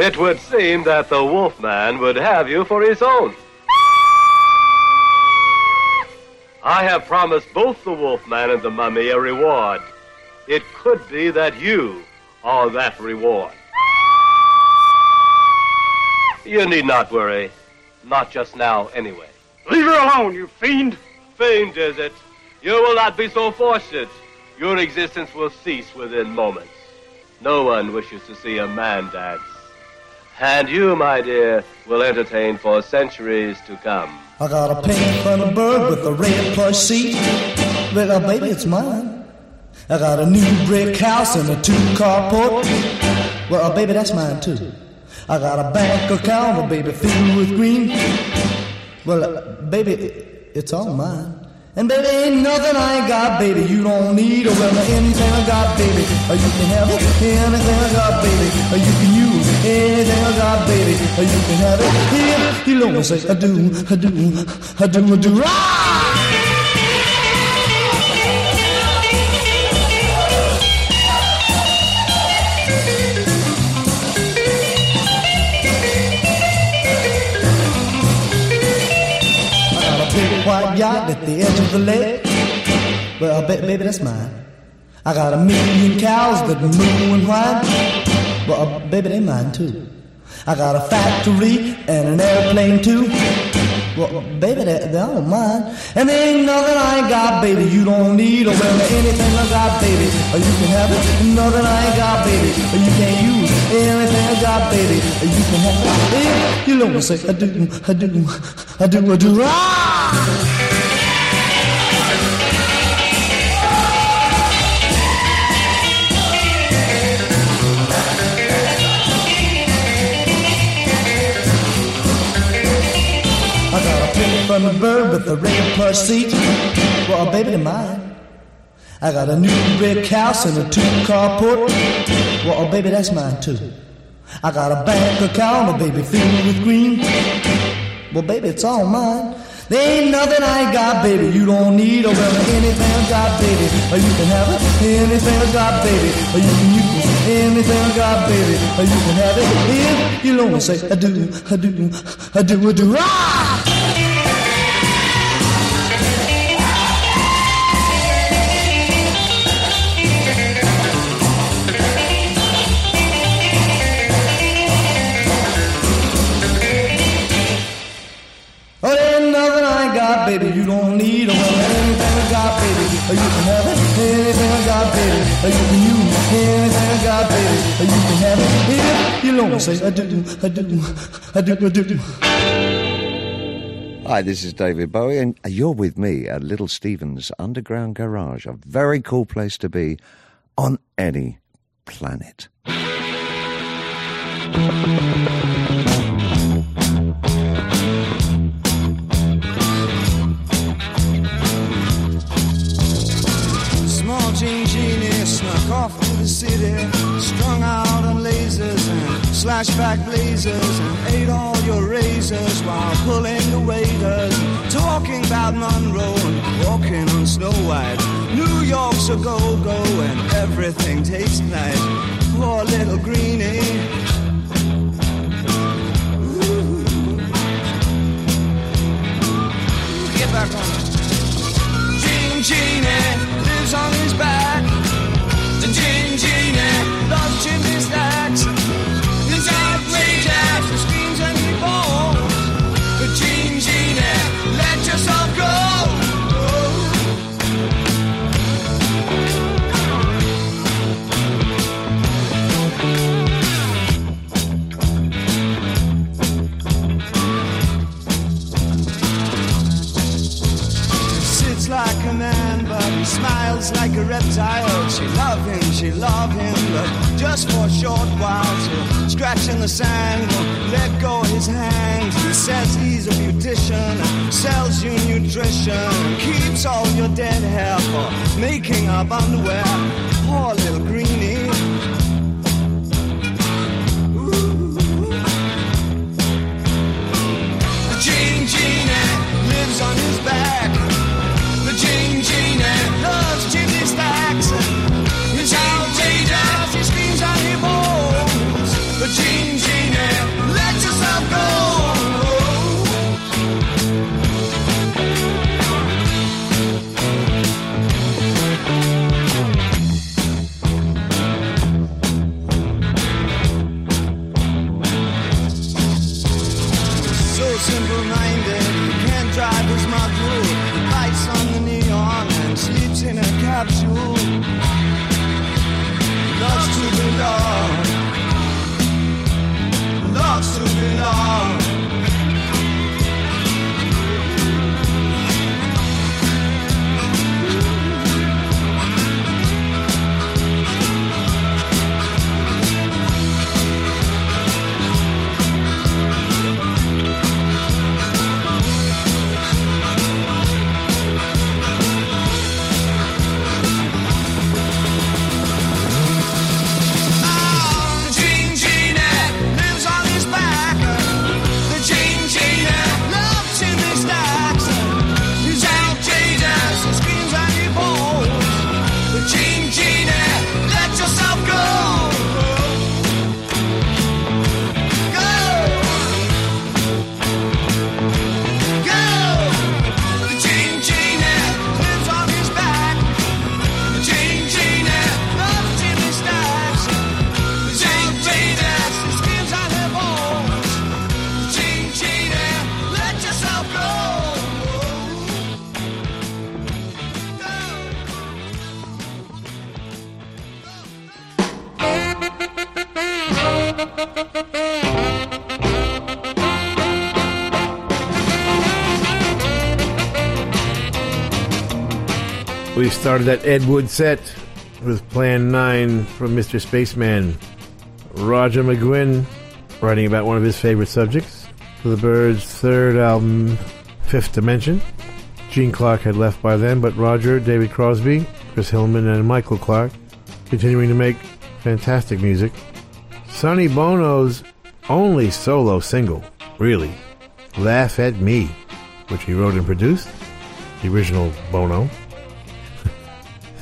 It would seem that the Wolfman would have you for his own. I have promised both the Wolfman and the Mummy a reward. It could be that you are that reward. You need not worry. Not just now, anyway. Leave her alone, you fiend. Fiend, is it? You will not be so fortunate. Your existence will cease within moments. No one wishes to see a man dance. And you, my dear, will entertain for centuries to come. I got a pink Thunderbird with a red plush seat. Well, baby, it's mine. I got a new brick house and a two-car port. Well, baby, that's mine too. I got a bank account, well, baby, filled with green. Well, uh, baby, it's all mine. And baby, ain't nothing I ain't got, baby. You don't need or well, anything I got, baby. Or you can have it, anything I got, baby. Or you can use anything I got, baby. Or you can have it. Here, you know say, I do, I do, I do, I do. Ah! Yacht at the edge of the lake. Well, ba- baby, that's mine. I got a million cows that moo and whine. Well, baby, they mine too. I got a factory and an airplane too. Well, baby, they, they all mine. And there ain't nothing I ain't got, baby. You don't need or well, anything I got, baby. Or you can have it. Nothing I ain't got, baby. Or you can't use anything I got, baby. Or you can have it. If you know me say, I do, I do, I do, I do. Ah! Bird with a red plush seat. Well, baby, they're mine. I got a new brick house and a two-car port. Well, baby, that's mine too. I got a bank account, a baby, filled with green. Well, baby, it's all mine. There ain't nothing I ain't got, baby. You don't need or well, anything I got, baby. Or you can have it, anything I got, baby. Or you can use it. anything I got, baby. Or you can have it if you know me. Say, I do, I do, I do, I do. Ah! Baby. You don't need or well, anything I got, baby. You can have it, anything I got, baby. You can use anything I got, baby. You can have it if you me. Say, I do, I do, I do, I do. Hi, this is David Bowie, and you're with me at Little Stevens Underground Garage, a very cool place to be on any planet. City, strung out on lasers and slash back blazers, and ate all your razors while pulling the waiters, talking about Monroe and walking on Snow White. New York's a go-go and everything tastes nice. Poor little greenie. Ooh. On. Jean Genie lives on his back. And Jean Genie loves chimney stacks. Smiles like a reptile. She love him, she love him, but just for a short while. To scratch in the sand, won't let go his hands. He says he's a beautician, sells you nutrition, keeps all your dead hair for making up underwear. Poor little greenie. We started that Ed Wood set with Plan 9 from Mr. Spaceman. Roger McGuinn writing about one of his favorite subjects for the Byrds' third album, Fifth Dimension. Gene Clark had left by then, but Roger, David Crosby, Chris Hillman, and Michael Clarke continuing to make fantastic music. Sonny Bono's only solo single, really, Laugh at Me, which he wrote and produced, the original Bono.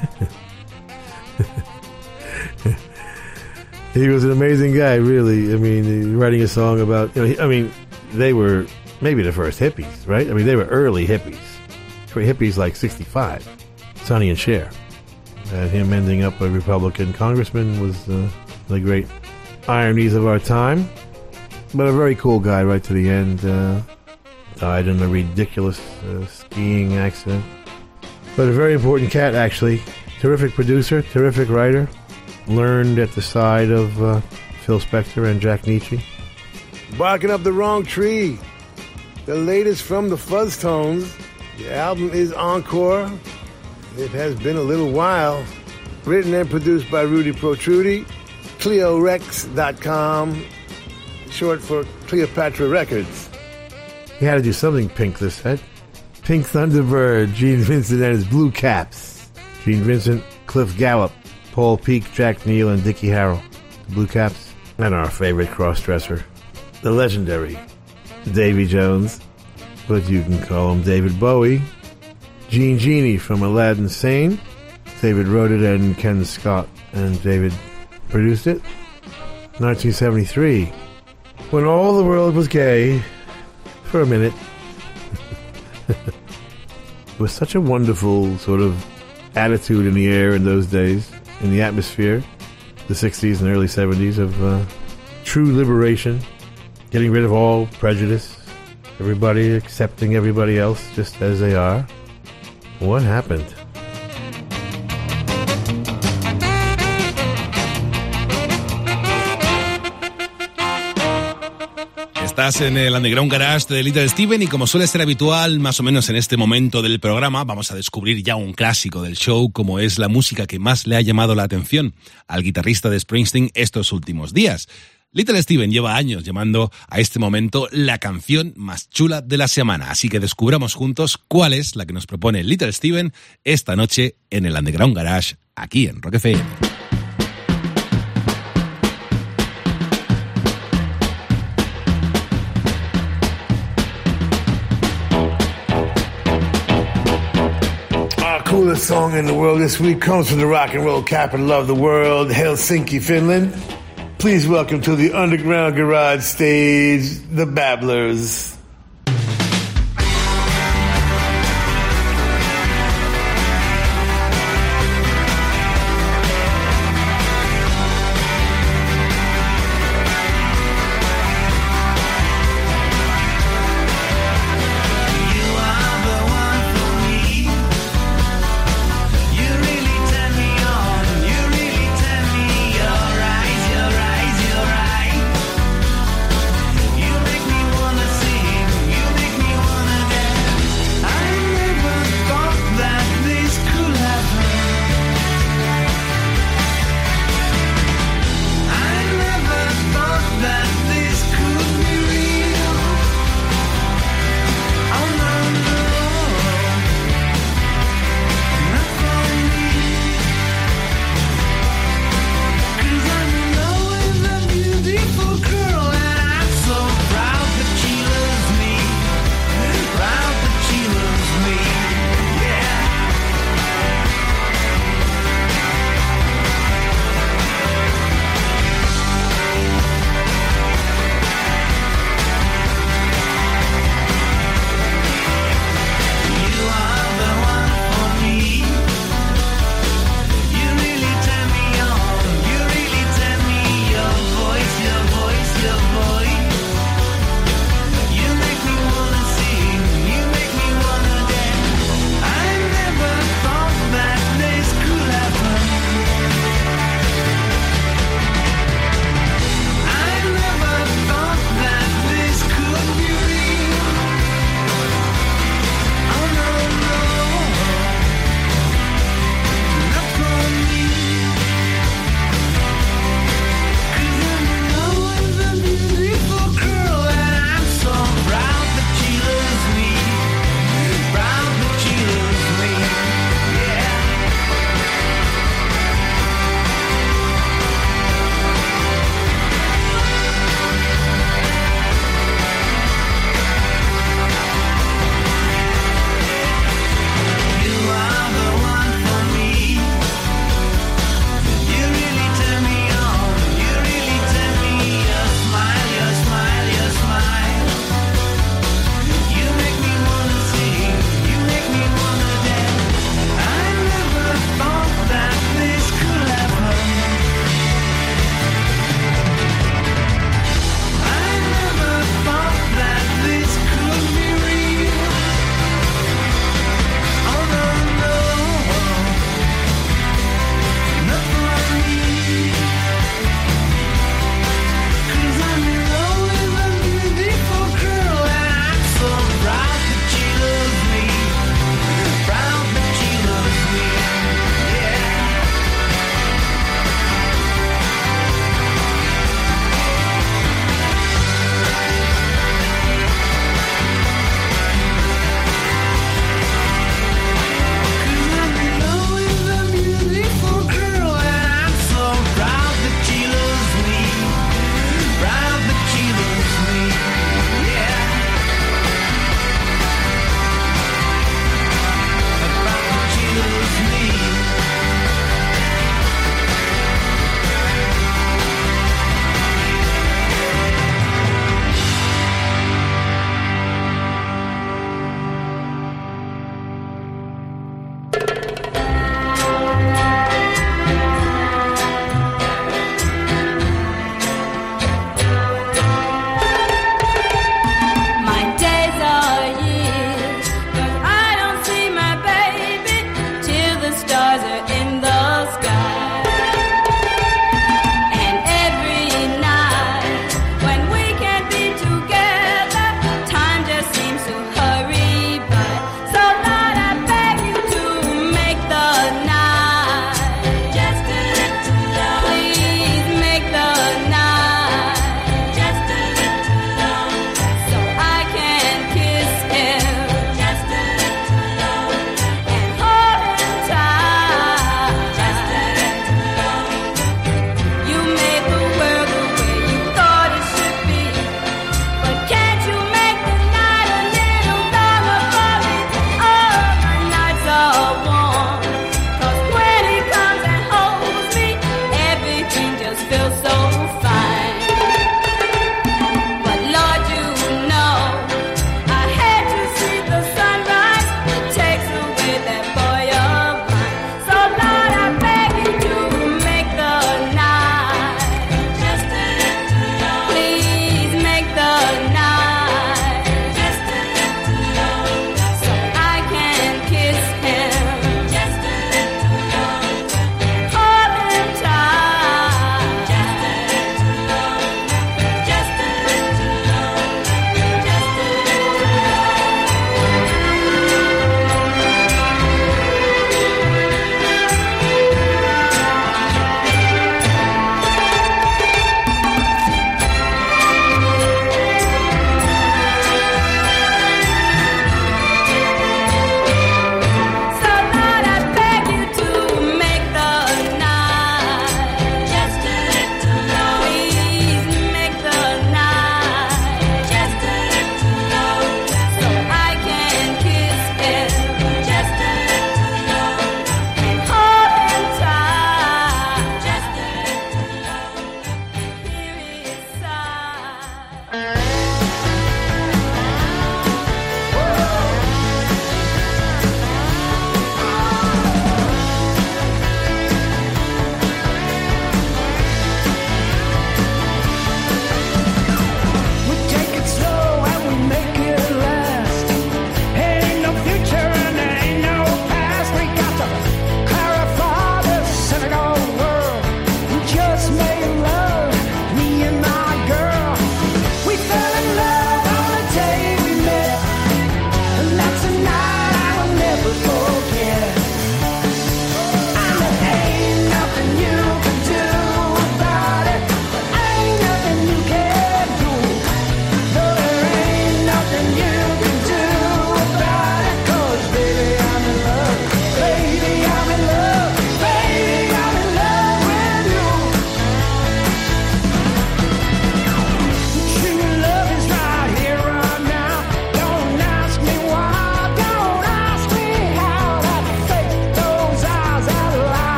he was an amazing guy, really. I mean, writing a song about, you know, I mean, they were maybe the first hippies, right? I mean, they were early hippies. For hippies like 65, Sonny and Cher. And him ending up a Republican congressman was uh, the great ironies of our time. But a very cool guy right to the end. Uh, died in a ridiculous uh, skiing accident. But a very important cat, actually. Terrific producer, terrific writer. Learned at the side of uh, Phil Spector and Jack Nitzsche. Barking up the wrong tree. The latest from the Fuzztones. The album is Encore. It has been a little while. Written and produced by Rudy Protrudy. CleoRecs.com, short for Cleopatra Records. He had to do something pink this set. Pink Thunderbird, Gene Vincent and his Blue Caps. Gene Vincent, Cliff Gallup, Paul Peek, Jack Neal, and Dickie Harrell. The Blue Caps. And our favorite crossdresser, the legendary Davy Jones, but you can call him David Bowie. Jean Genie from Aladdin Sane. David wrote it and Ken Scott and David produced it. 1973. When all the world was gay for a minute. was such a wonderful sort of attitude in the air in those days, in the atmosphere, the 60s and early 70s of uh, true liberation, getting rid of all prejudice, everybody accepting everybody else just as they are. What happened? Estás en el Underground Garage de Little Steven y como suele ser habitual, más o menos en este momento del programa, vamos a descubrir ya un clásico del show como es la música que más le ha llamado la atención al guitarrista de Springsteen estos últimos días. Little Steven lleva años llamando a este momento la canción más chula de la semana, así que descubramos juntos cuál es la que nos propone Little Steven esta noche en el Underground Garage aquí en Rock. Coolest song in the world this week comes from the rock and roll capital of the world, Helsinki, Finland. Please welcome to the Underground Garage stage, the Babblers.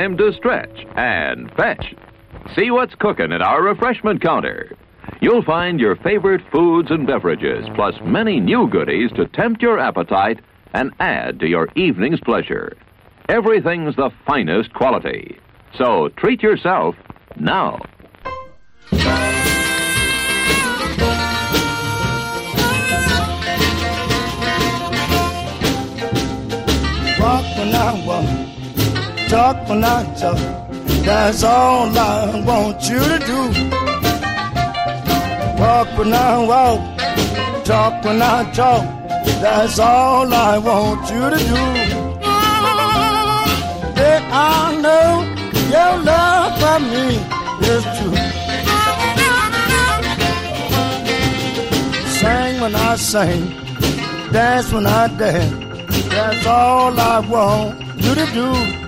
Time to stretch and fetch. See what's cooking at our refreshment counter. You'll find your favorite foods and beverages, plus many new goodies to tempt your appetite and add to your evening's pleasure. Everything's the finest quality. So treat yourself now. Talk when I talk. That's all I want you to do. Walk when I walk, talk when I talk. That's all I want you to do. Then I know your love for me is true. Sing when I sing, dance when I dance. That's all I want you to do.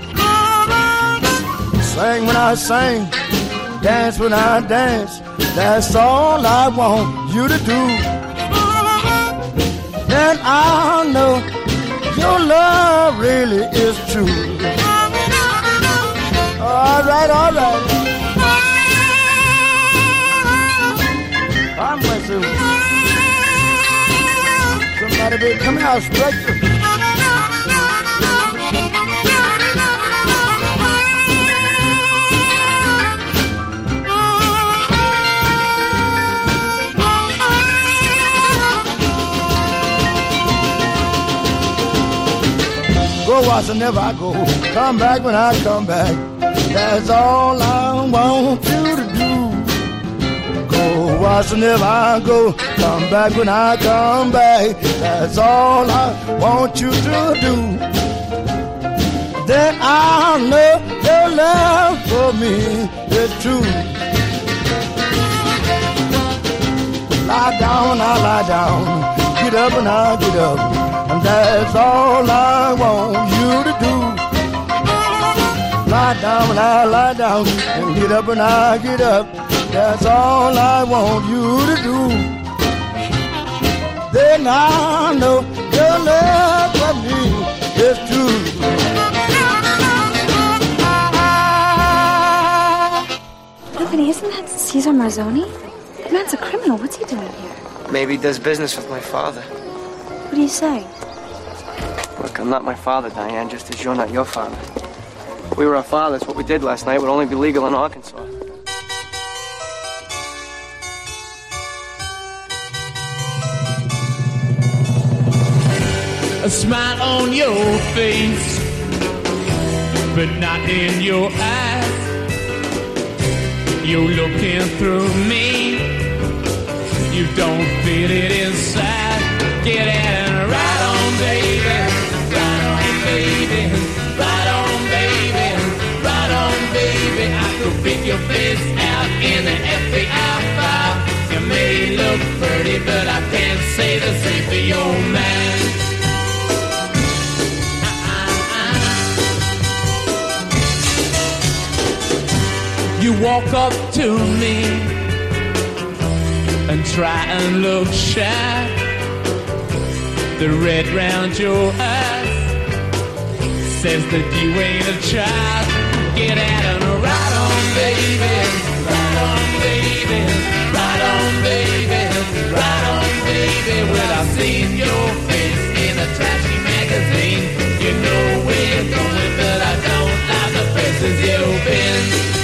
Sing when I sing, dance when I dance. That's all I want you to do. Then I'll know your love really is true. All right, all right. I'm with you. Somebody be coming out straight. Go watch whenever I go. Come back when I come back. That's all I want you to do. Go watch whenever I go. Come back when I come back. That's all I want you to do. Then I'll know your love for me is true. Lie down, I lie down. Get up and I get up. And that's all I want you to do. Lie down when I lie down. And get up when I get up. That's all I want you to do. Then I know your love for me is true. Anthony, isn't that Caesar Marzoni? The man's a criminal. What's he doing here? Maybe he does business with my father. What do you say? I'm not my father, Diane, just as you're not your father. If we were our fathers, what we did last night would only be legal in Arkansas. a smile on your face, but not in your eyes. You're looking through me, you don't feel it inside. Get in, your face out in the FBI file. You may look pretty, but I can't say the same for your man. You walk up to me and try and look shy. The red round your eyes says that you ain't a child. Get at baby. Well, I've seen your face in a trashy magazine. You know where you're going, but I don't like the places you've been.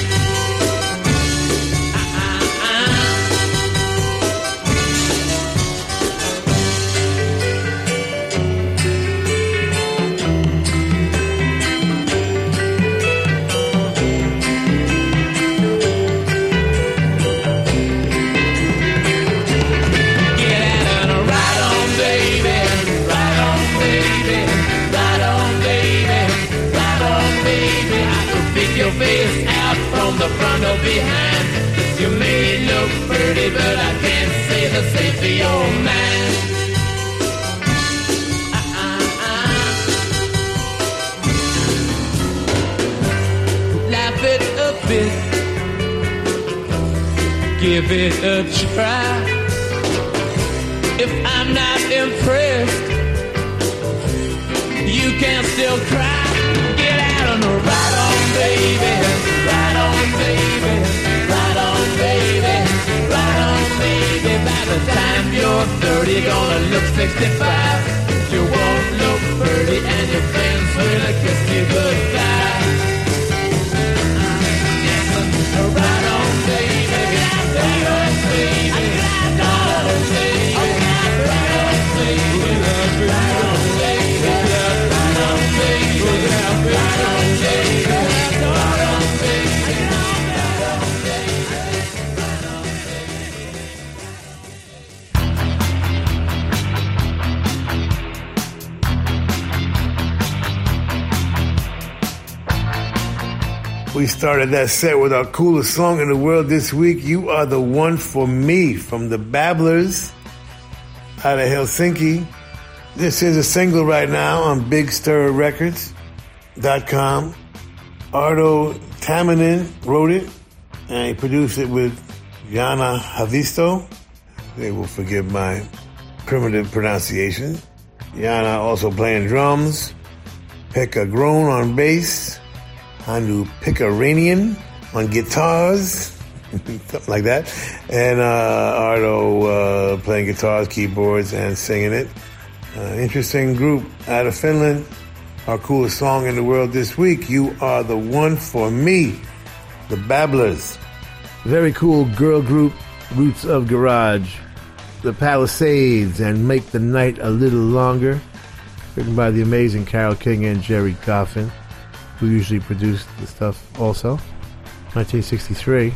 Behind. You may look pretty, but I can't say the same for your man. Uh-uh. Laugh it a bit. Give it a try. If I'm not impressed, you can still cry. time you're 30, you're gonna look 65. You won't look 30 and your friends will kiss you goodbye. We started that set with our coolest song in the world this week. You are the one for me from the Babblers out of Helsinki. This is a single right now on BigStirRecords.com. Ardo Tamanin wrote it and he produced it with Yana Havisto. They will forgive my primitive pronunciation. Yana also playing drums. Pekka Groan on bass. Hanu Picaranian on guitars, something like that, and uh, Ardo uh, playing guitars, keyboards, and singing it. Uh, interesting group out of Finland. Our coolest song in the world this week. You are the one for me. The Babblers. Very cool girl group, Roots of Garage. The Palisades and Make the Night a Little Longer. Written by the amazing Carole King and Gerry Goffin who usually produced the stuff also. 1963.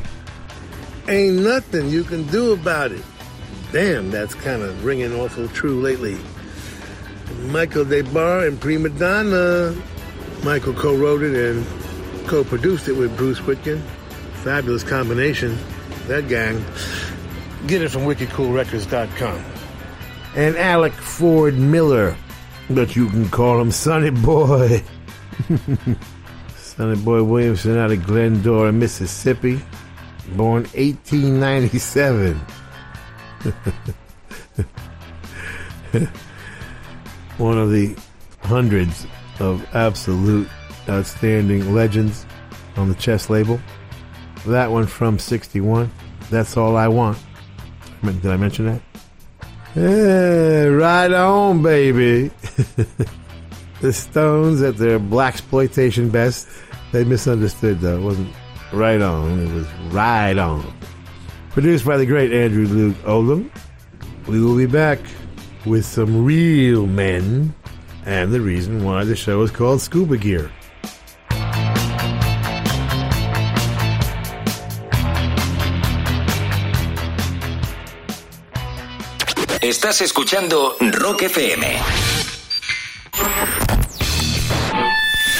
Ain't nothing you can do about it. Damn, that's kind of ringing awful true lately. Michael Des Barres and Prima Donna. Michael co-wrote it and co-produced it with Bruce Witkin. Fabulous combination. That gang. Get it from wickedcoolrecords.com. And Alec Ford Miller, but you can call him Sonny Boy. Sonny Boy Williamson out of Glendora, Mississippi. Born 1897. One of the hundreds of absolute outstanding legends on the Chess label. That one from 61. That's all I want. Did I mention that? Yeah, right on, baby. the Stones at their black exploitation best. They misunderstood though. It wasn't right on. It was right on. Produced by the great Andrew Loog Oldham. We will be back with some real men and the reason why the show is called Scuba Gear. Estás escuchando Rock FM.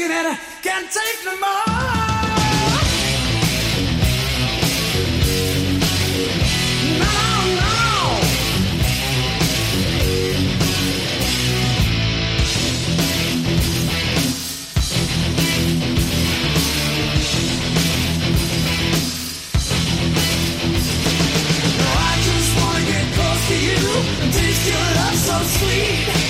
kicking and I can't take no more. Taste your love so sweet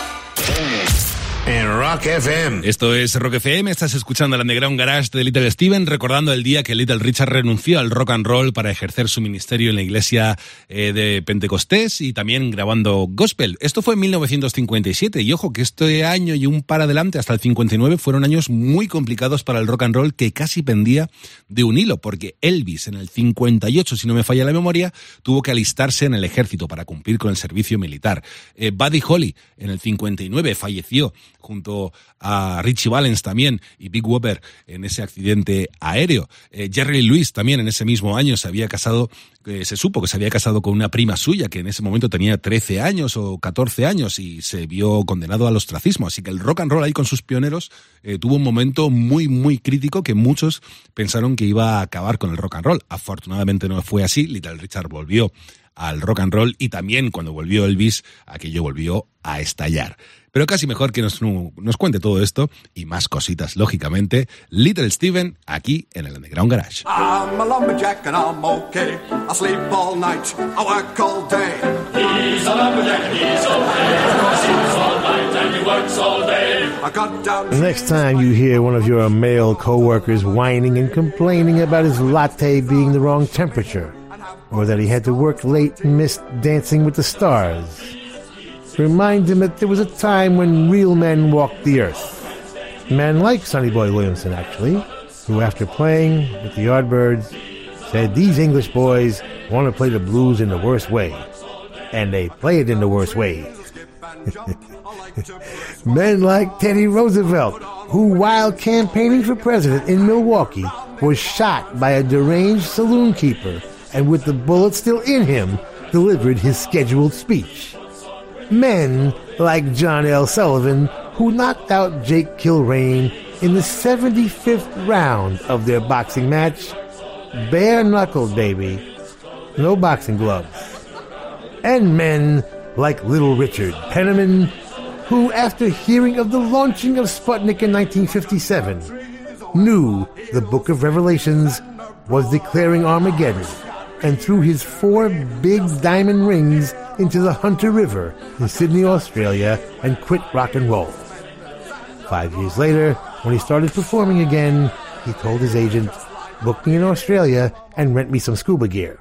Rock FM. Esto es Rock FM, estás escuchando el Underground Garage de Little Steven, recordando el día que Little Richard renunció al rock and roll para ejercer su ministerio en la iglesia eh, de Pentecostés y también grabando gospel. Esto fue en 1957 y ojo que este año y un par adelante hasta el 59 fueron años muy complicados para el rock and roll que casi pendía de un hilo porque Elvis en el 58, si no me falla la memoria, tuvo que alistarse en el ejército para cumplir con el servicio militar. Eh, Buddy Holly en el 59 falleció junto a Richie Valens también y Big Whopper en ese accidente aéreo. Eh, Jerry Lewis también en ese mismo año se había casado, eh, se supo que se había casado con una prima suya que en ese momento tenía 13 años o 14 años y se vio condenado al ostracismo. Así que el rock and roll ahí con sus pioneros eh, tuvo un momento muy, muy crítico que muchos pensaron que iba a acabar con el rock and roll. Afortunadamente no fue así. Little Richard volvió al rock and roll y también cuando volvió Elvis, aquello volvió a estallar. Pero casi mejor que nos, nos cuente todo esto y más cositas, lógicamente, Little Steven aquí en el Underground Garage. I'm a lumberjack and I'm okay. I sleep all night, I work all day. He's a lumberjack and he's okay. Because he sleeps all night and he works all day. I got down. The next time you hear one of your male coworkers whining and complaining about his latte being the wrong temperature, or that he had to work late and missed Dancing with the Stars, remind him that there was a time when real men walked the earth. Men like Sonny Boy Williamson, actually, who after playing with the Yardbirds said these English boys want to play the blues in the worst way. And they play it in the worst way. Men like Teddy Roosevelt, who while campaigning for president in Milwaukee was shot by a deranged saloon keeper and with the bullet still in him delivered his scheduled speech. Men like John L. Sullivan, who knocked out Jake Kilrain in the 75th round of their boxing match, bare knuckled, baby, no boxing gloves. And men like Little Richard Penniman, who, after hearing of the launching of Sputnik in 1957, knew the Book of Revelations was declaring Armageddon and threw his four big diamond rings into the Hunter River in Sydney, Australia, and quit rock and roll. Five years later, when he started performing again, he told his agent, book me in Australia and rent me some scuba gear.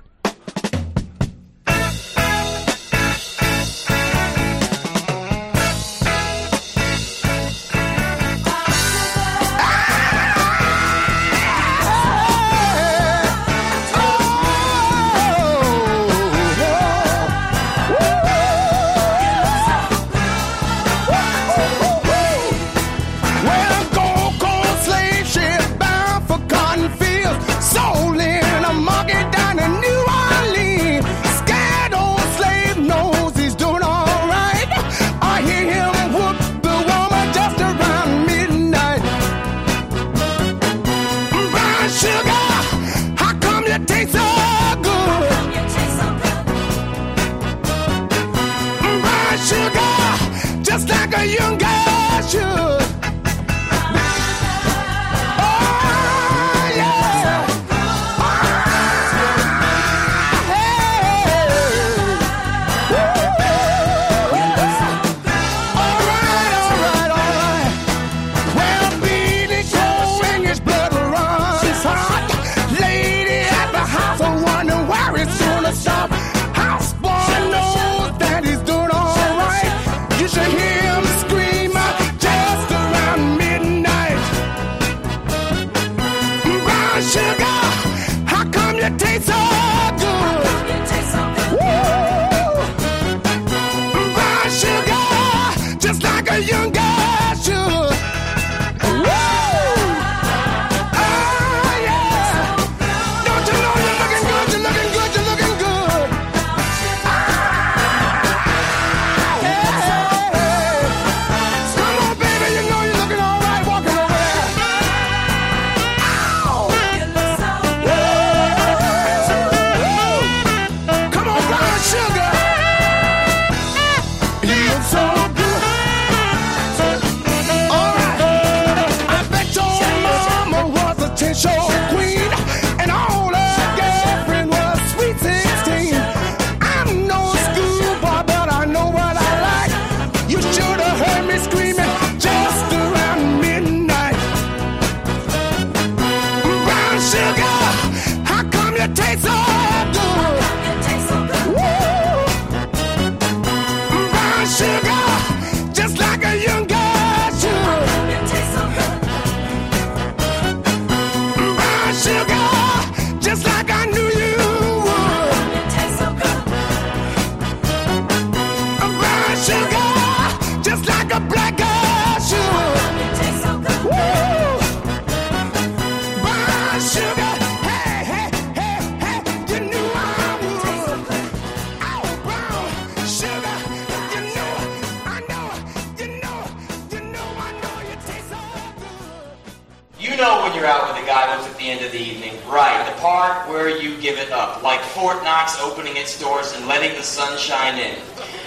doors and letting the sun shine in.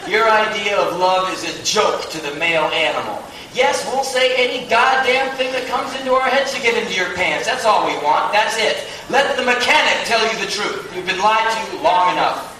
Your idea of love is a joke to the male animal. Yes, we'll say any goddamn thing that comes into our heads to get into your pants. That's all we want. That's it. Let the mechanic tell you the truth. You've been lied to long enough.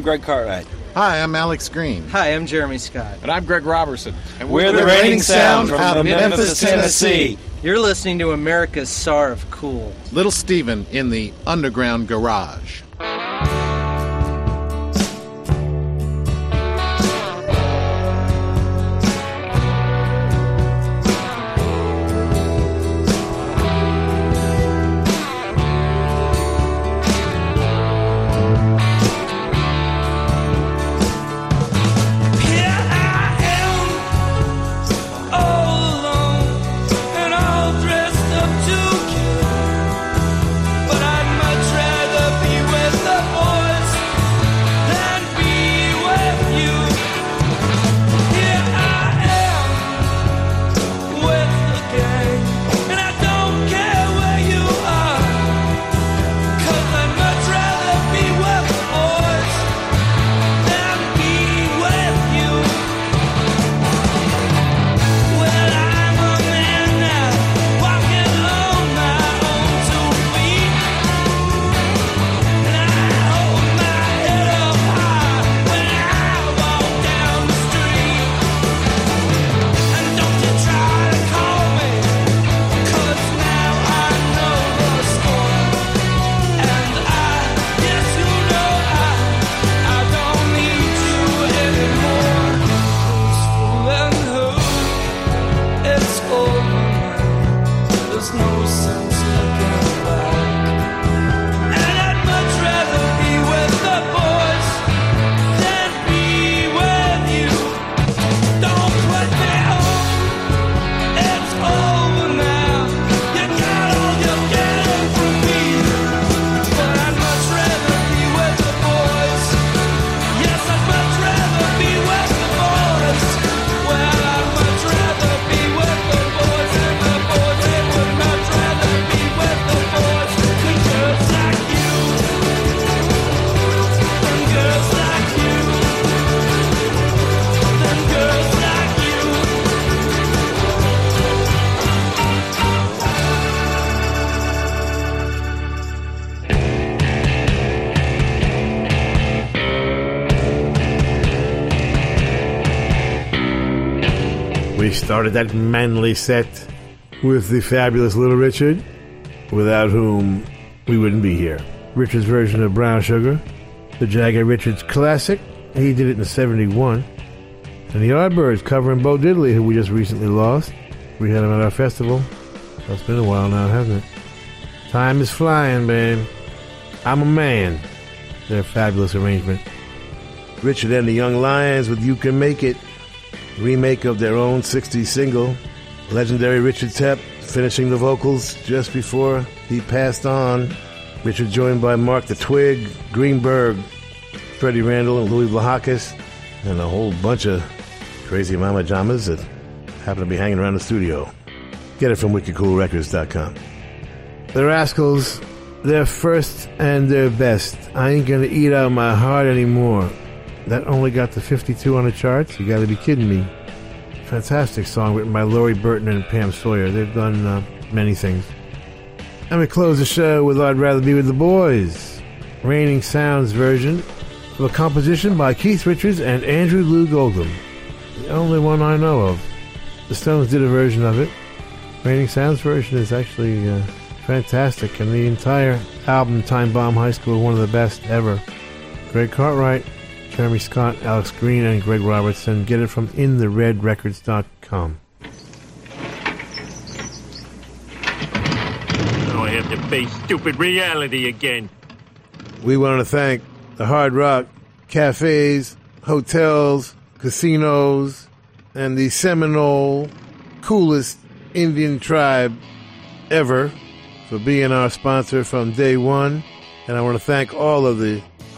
I'm Greg Cartwright. Hi, I'm Alex Green. Hi, I'm Jeremy Scott. And I'm Greg Robertson. And we're, we're the Reigning Sound from, Memphis, Memphis Tennessee. You're listening to America's SAR of Cool. Little Steven in the Underground Garage. Started that manly set with the fabulous Little Richard, without whom we wouldn't be here. Richard's version of Brown Sugar, the Jagger Richards classic. He did it in 71. And the Yardbirds covering Bo Diddley, who we just recently lost. We had him at our festival. That's been a while now, hasn't it? Time is flying, babe. I'm a man. Their fabulous arrangement. Richard and the Young Lions with You Can Make It, remake of their own 60s single. Legendary Richard Tepp finishing the vocals just before he passed on. Richard joined by Mark the Twig, Greenberg, Freddie Randall, and Louis Vlahakis, and a whole bunch of crazy mama jamas that happen to be hanging around the studio. Get it from wickedcoolrecords.com. The Rascals, their first and their best. I ain't gonna eat out my heart anymore. That only got to 52 on the charts. You gotta be kidding me. Fantastic song written by Lori Burton and Pam Sawyer. They've done uh, many things. And we close the show with I'd Rather Be With the Boys. Reigning Sounds version of a composition by Keith Richards and Andrew Loog Oldham. The only one I know of. The Stones did a version of it. Reigning Sounds version is actually uh, fantastic, and the entire album, Time Bomb High School, one of the best ever. Greg Cartwright, Jeremy Scott, Alex Green, and Greg Robertson. Get it from InTheRedRecords.com. Now I have to face stupid reality again. We want to thank the Hard Rock cafes, hotels, casinos, and the Seminole coolest Indian tribe ever for being our sponsor from day one. And I want to thank all of the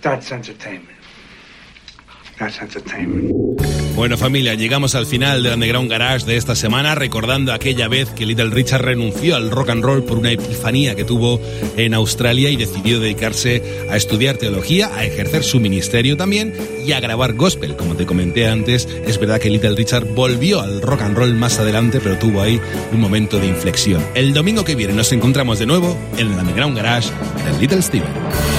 That's entertainment. Bueno familia, llegamos al final del Underground Garage de esta semana recordando aquella vez que Little Richard renunció al rock and roll por una epifanía que tuvo en Australia y decidió dedicarse a estudiar teología, a ejercer su ministerio también y a grabar gospel. Como te comenté antes, es verdad que Little Richard volvió al rock and roll más adelante, pero tuvo ahí un momento de inflexión. El domingo que viene nos encontramos de nuevo en el Underground Garage de Little Steven.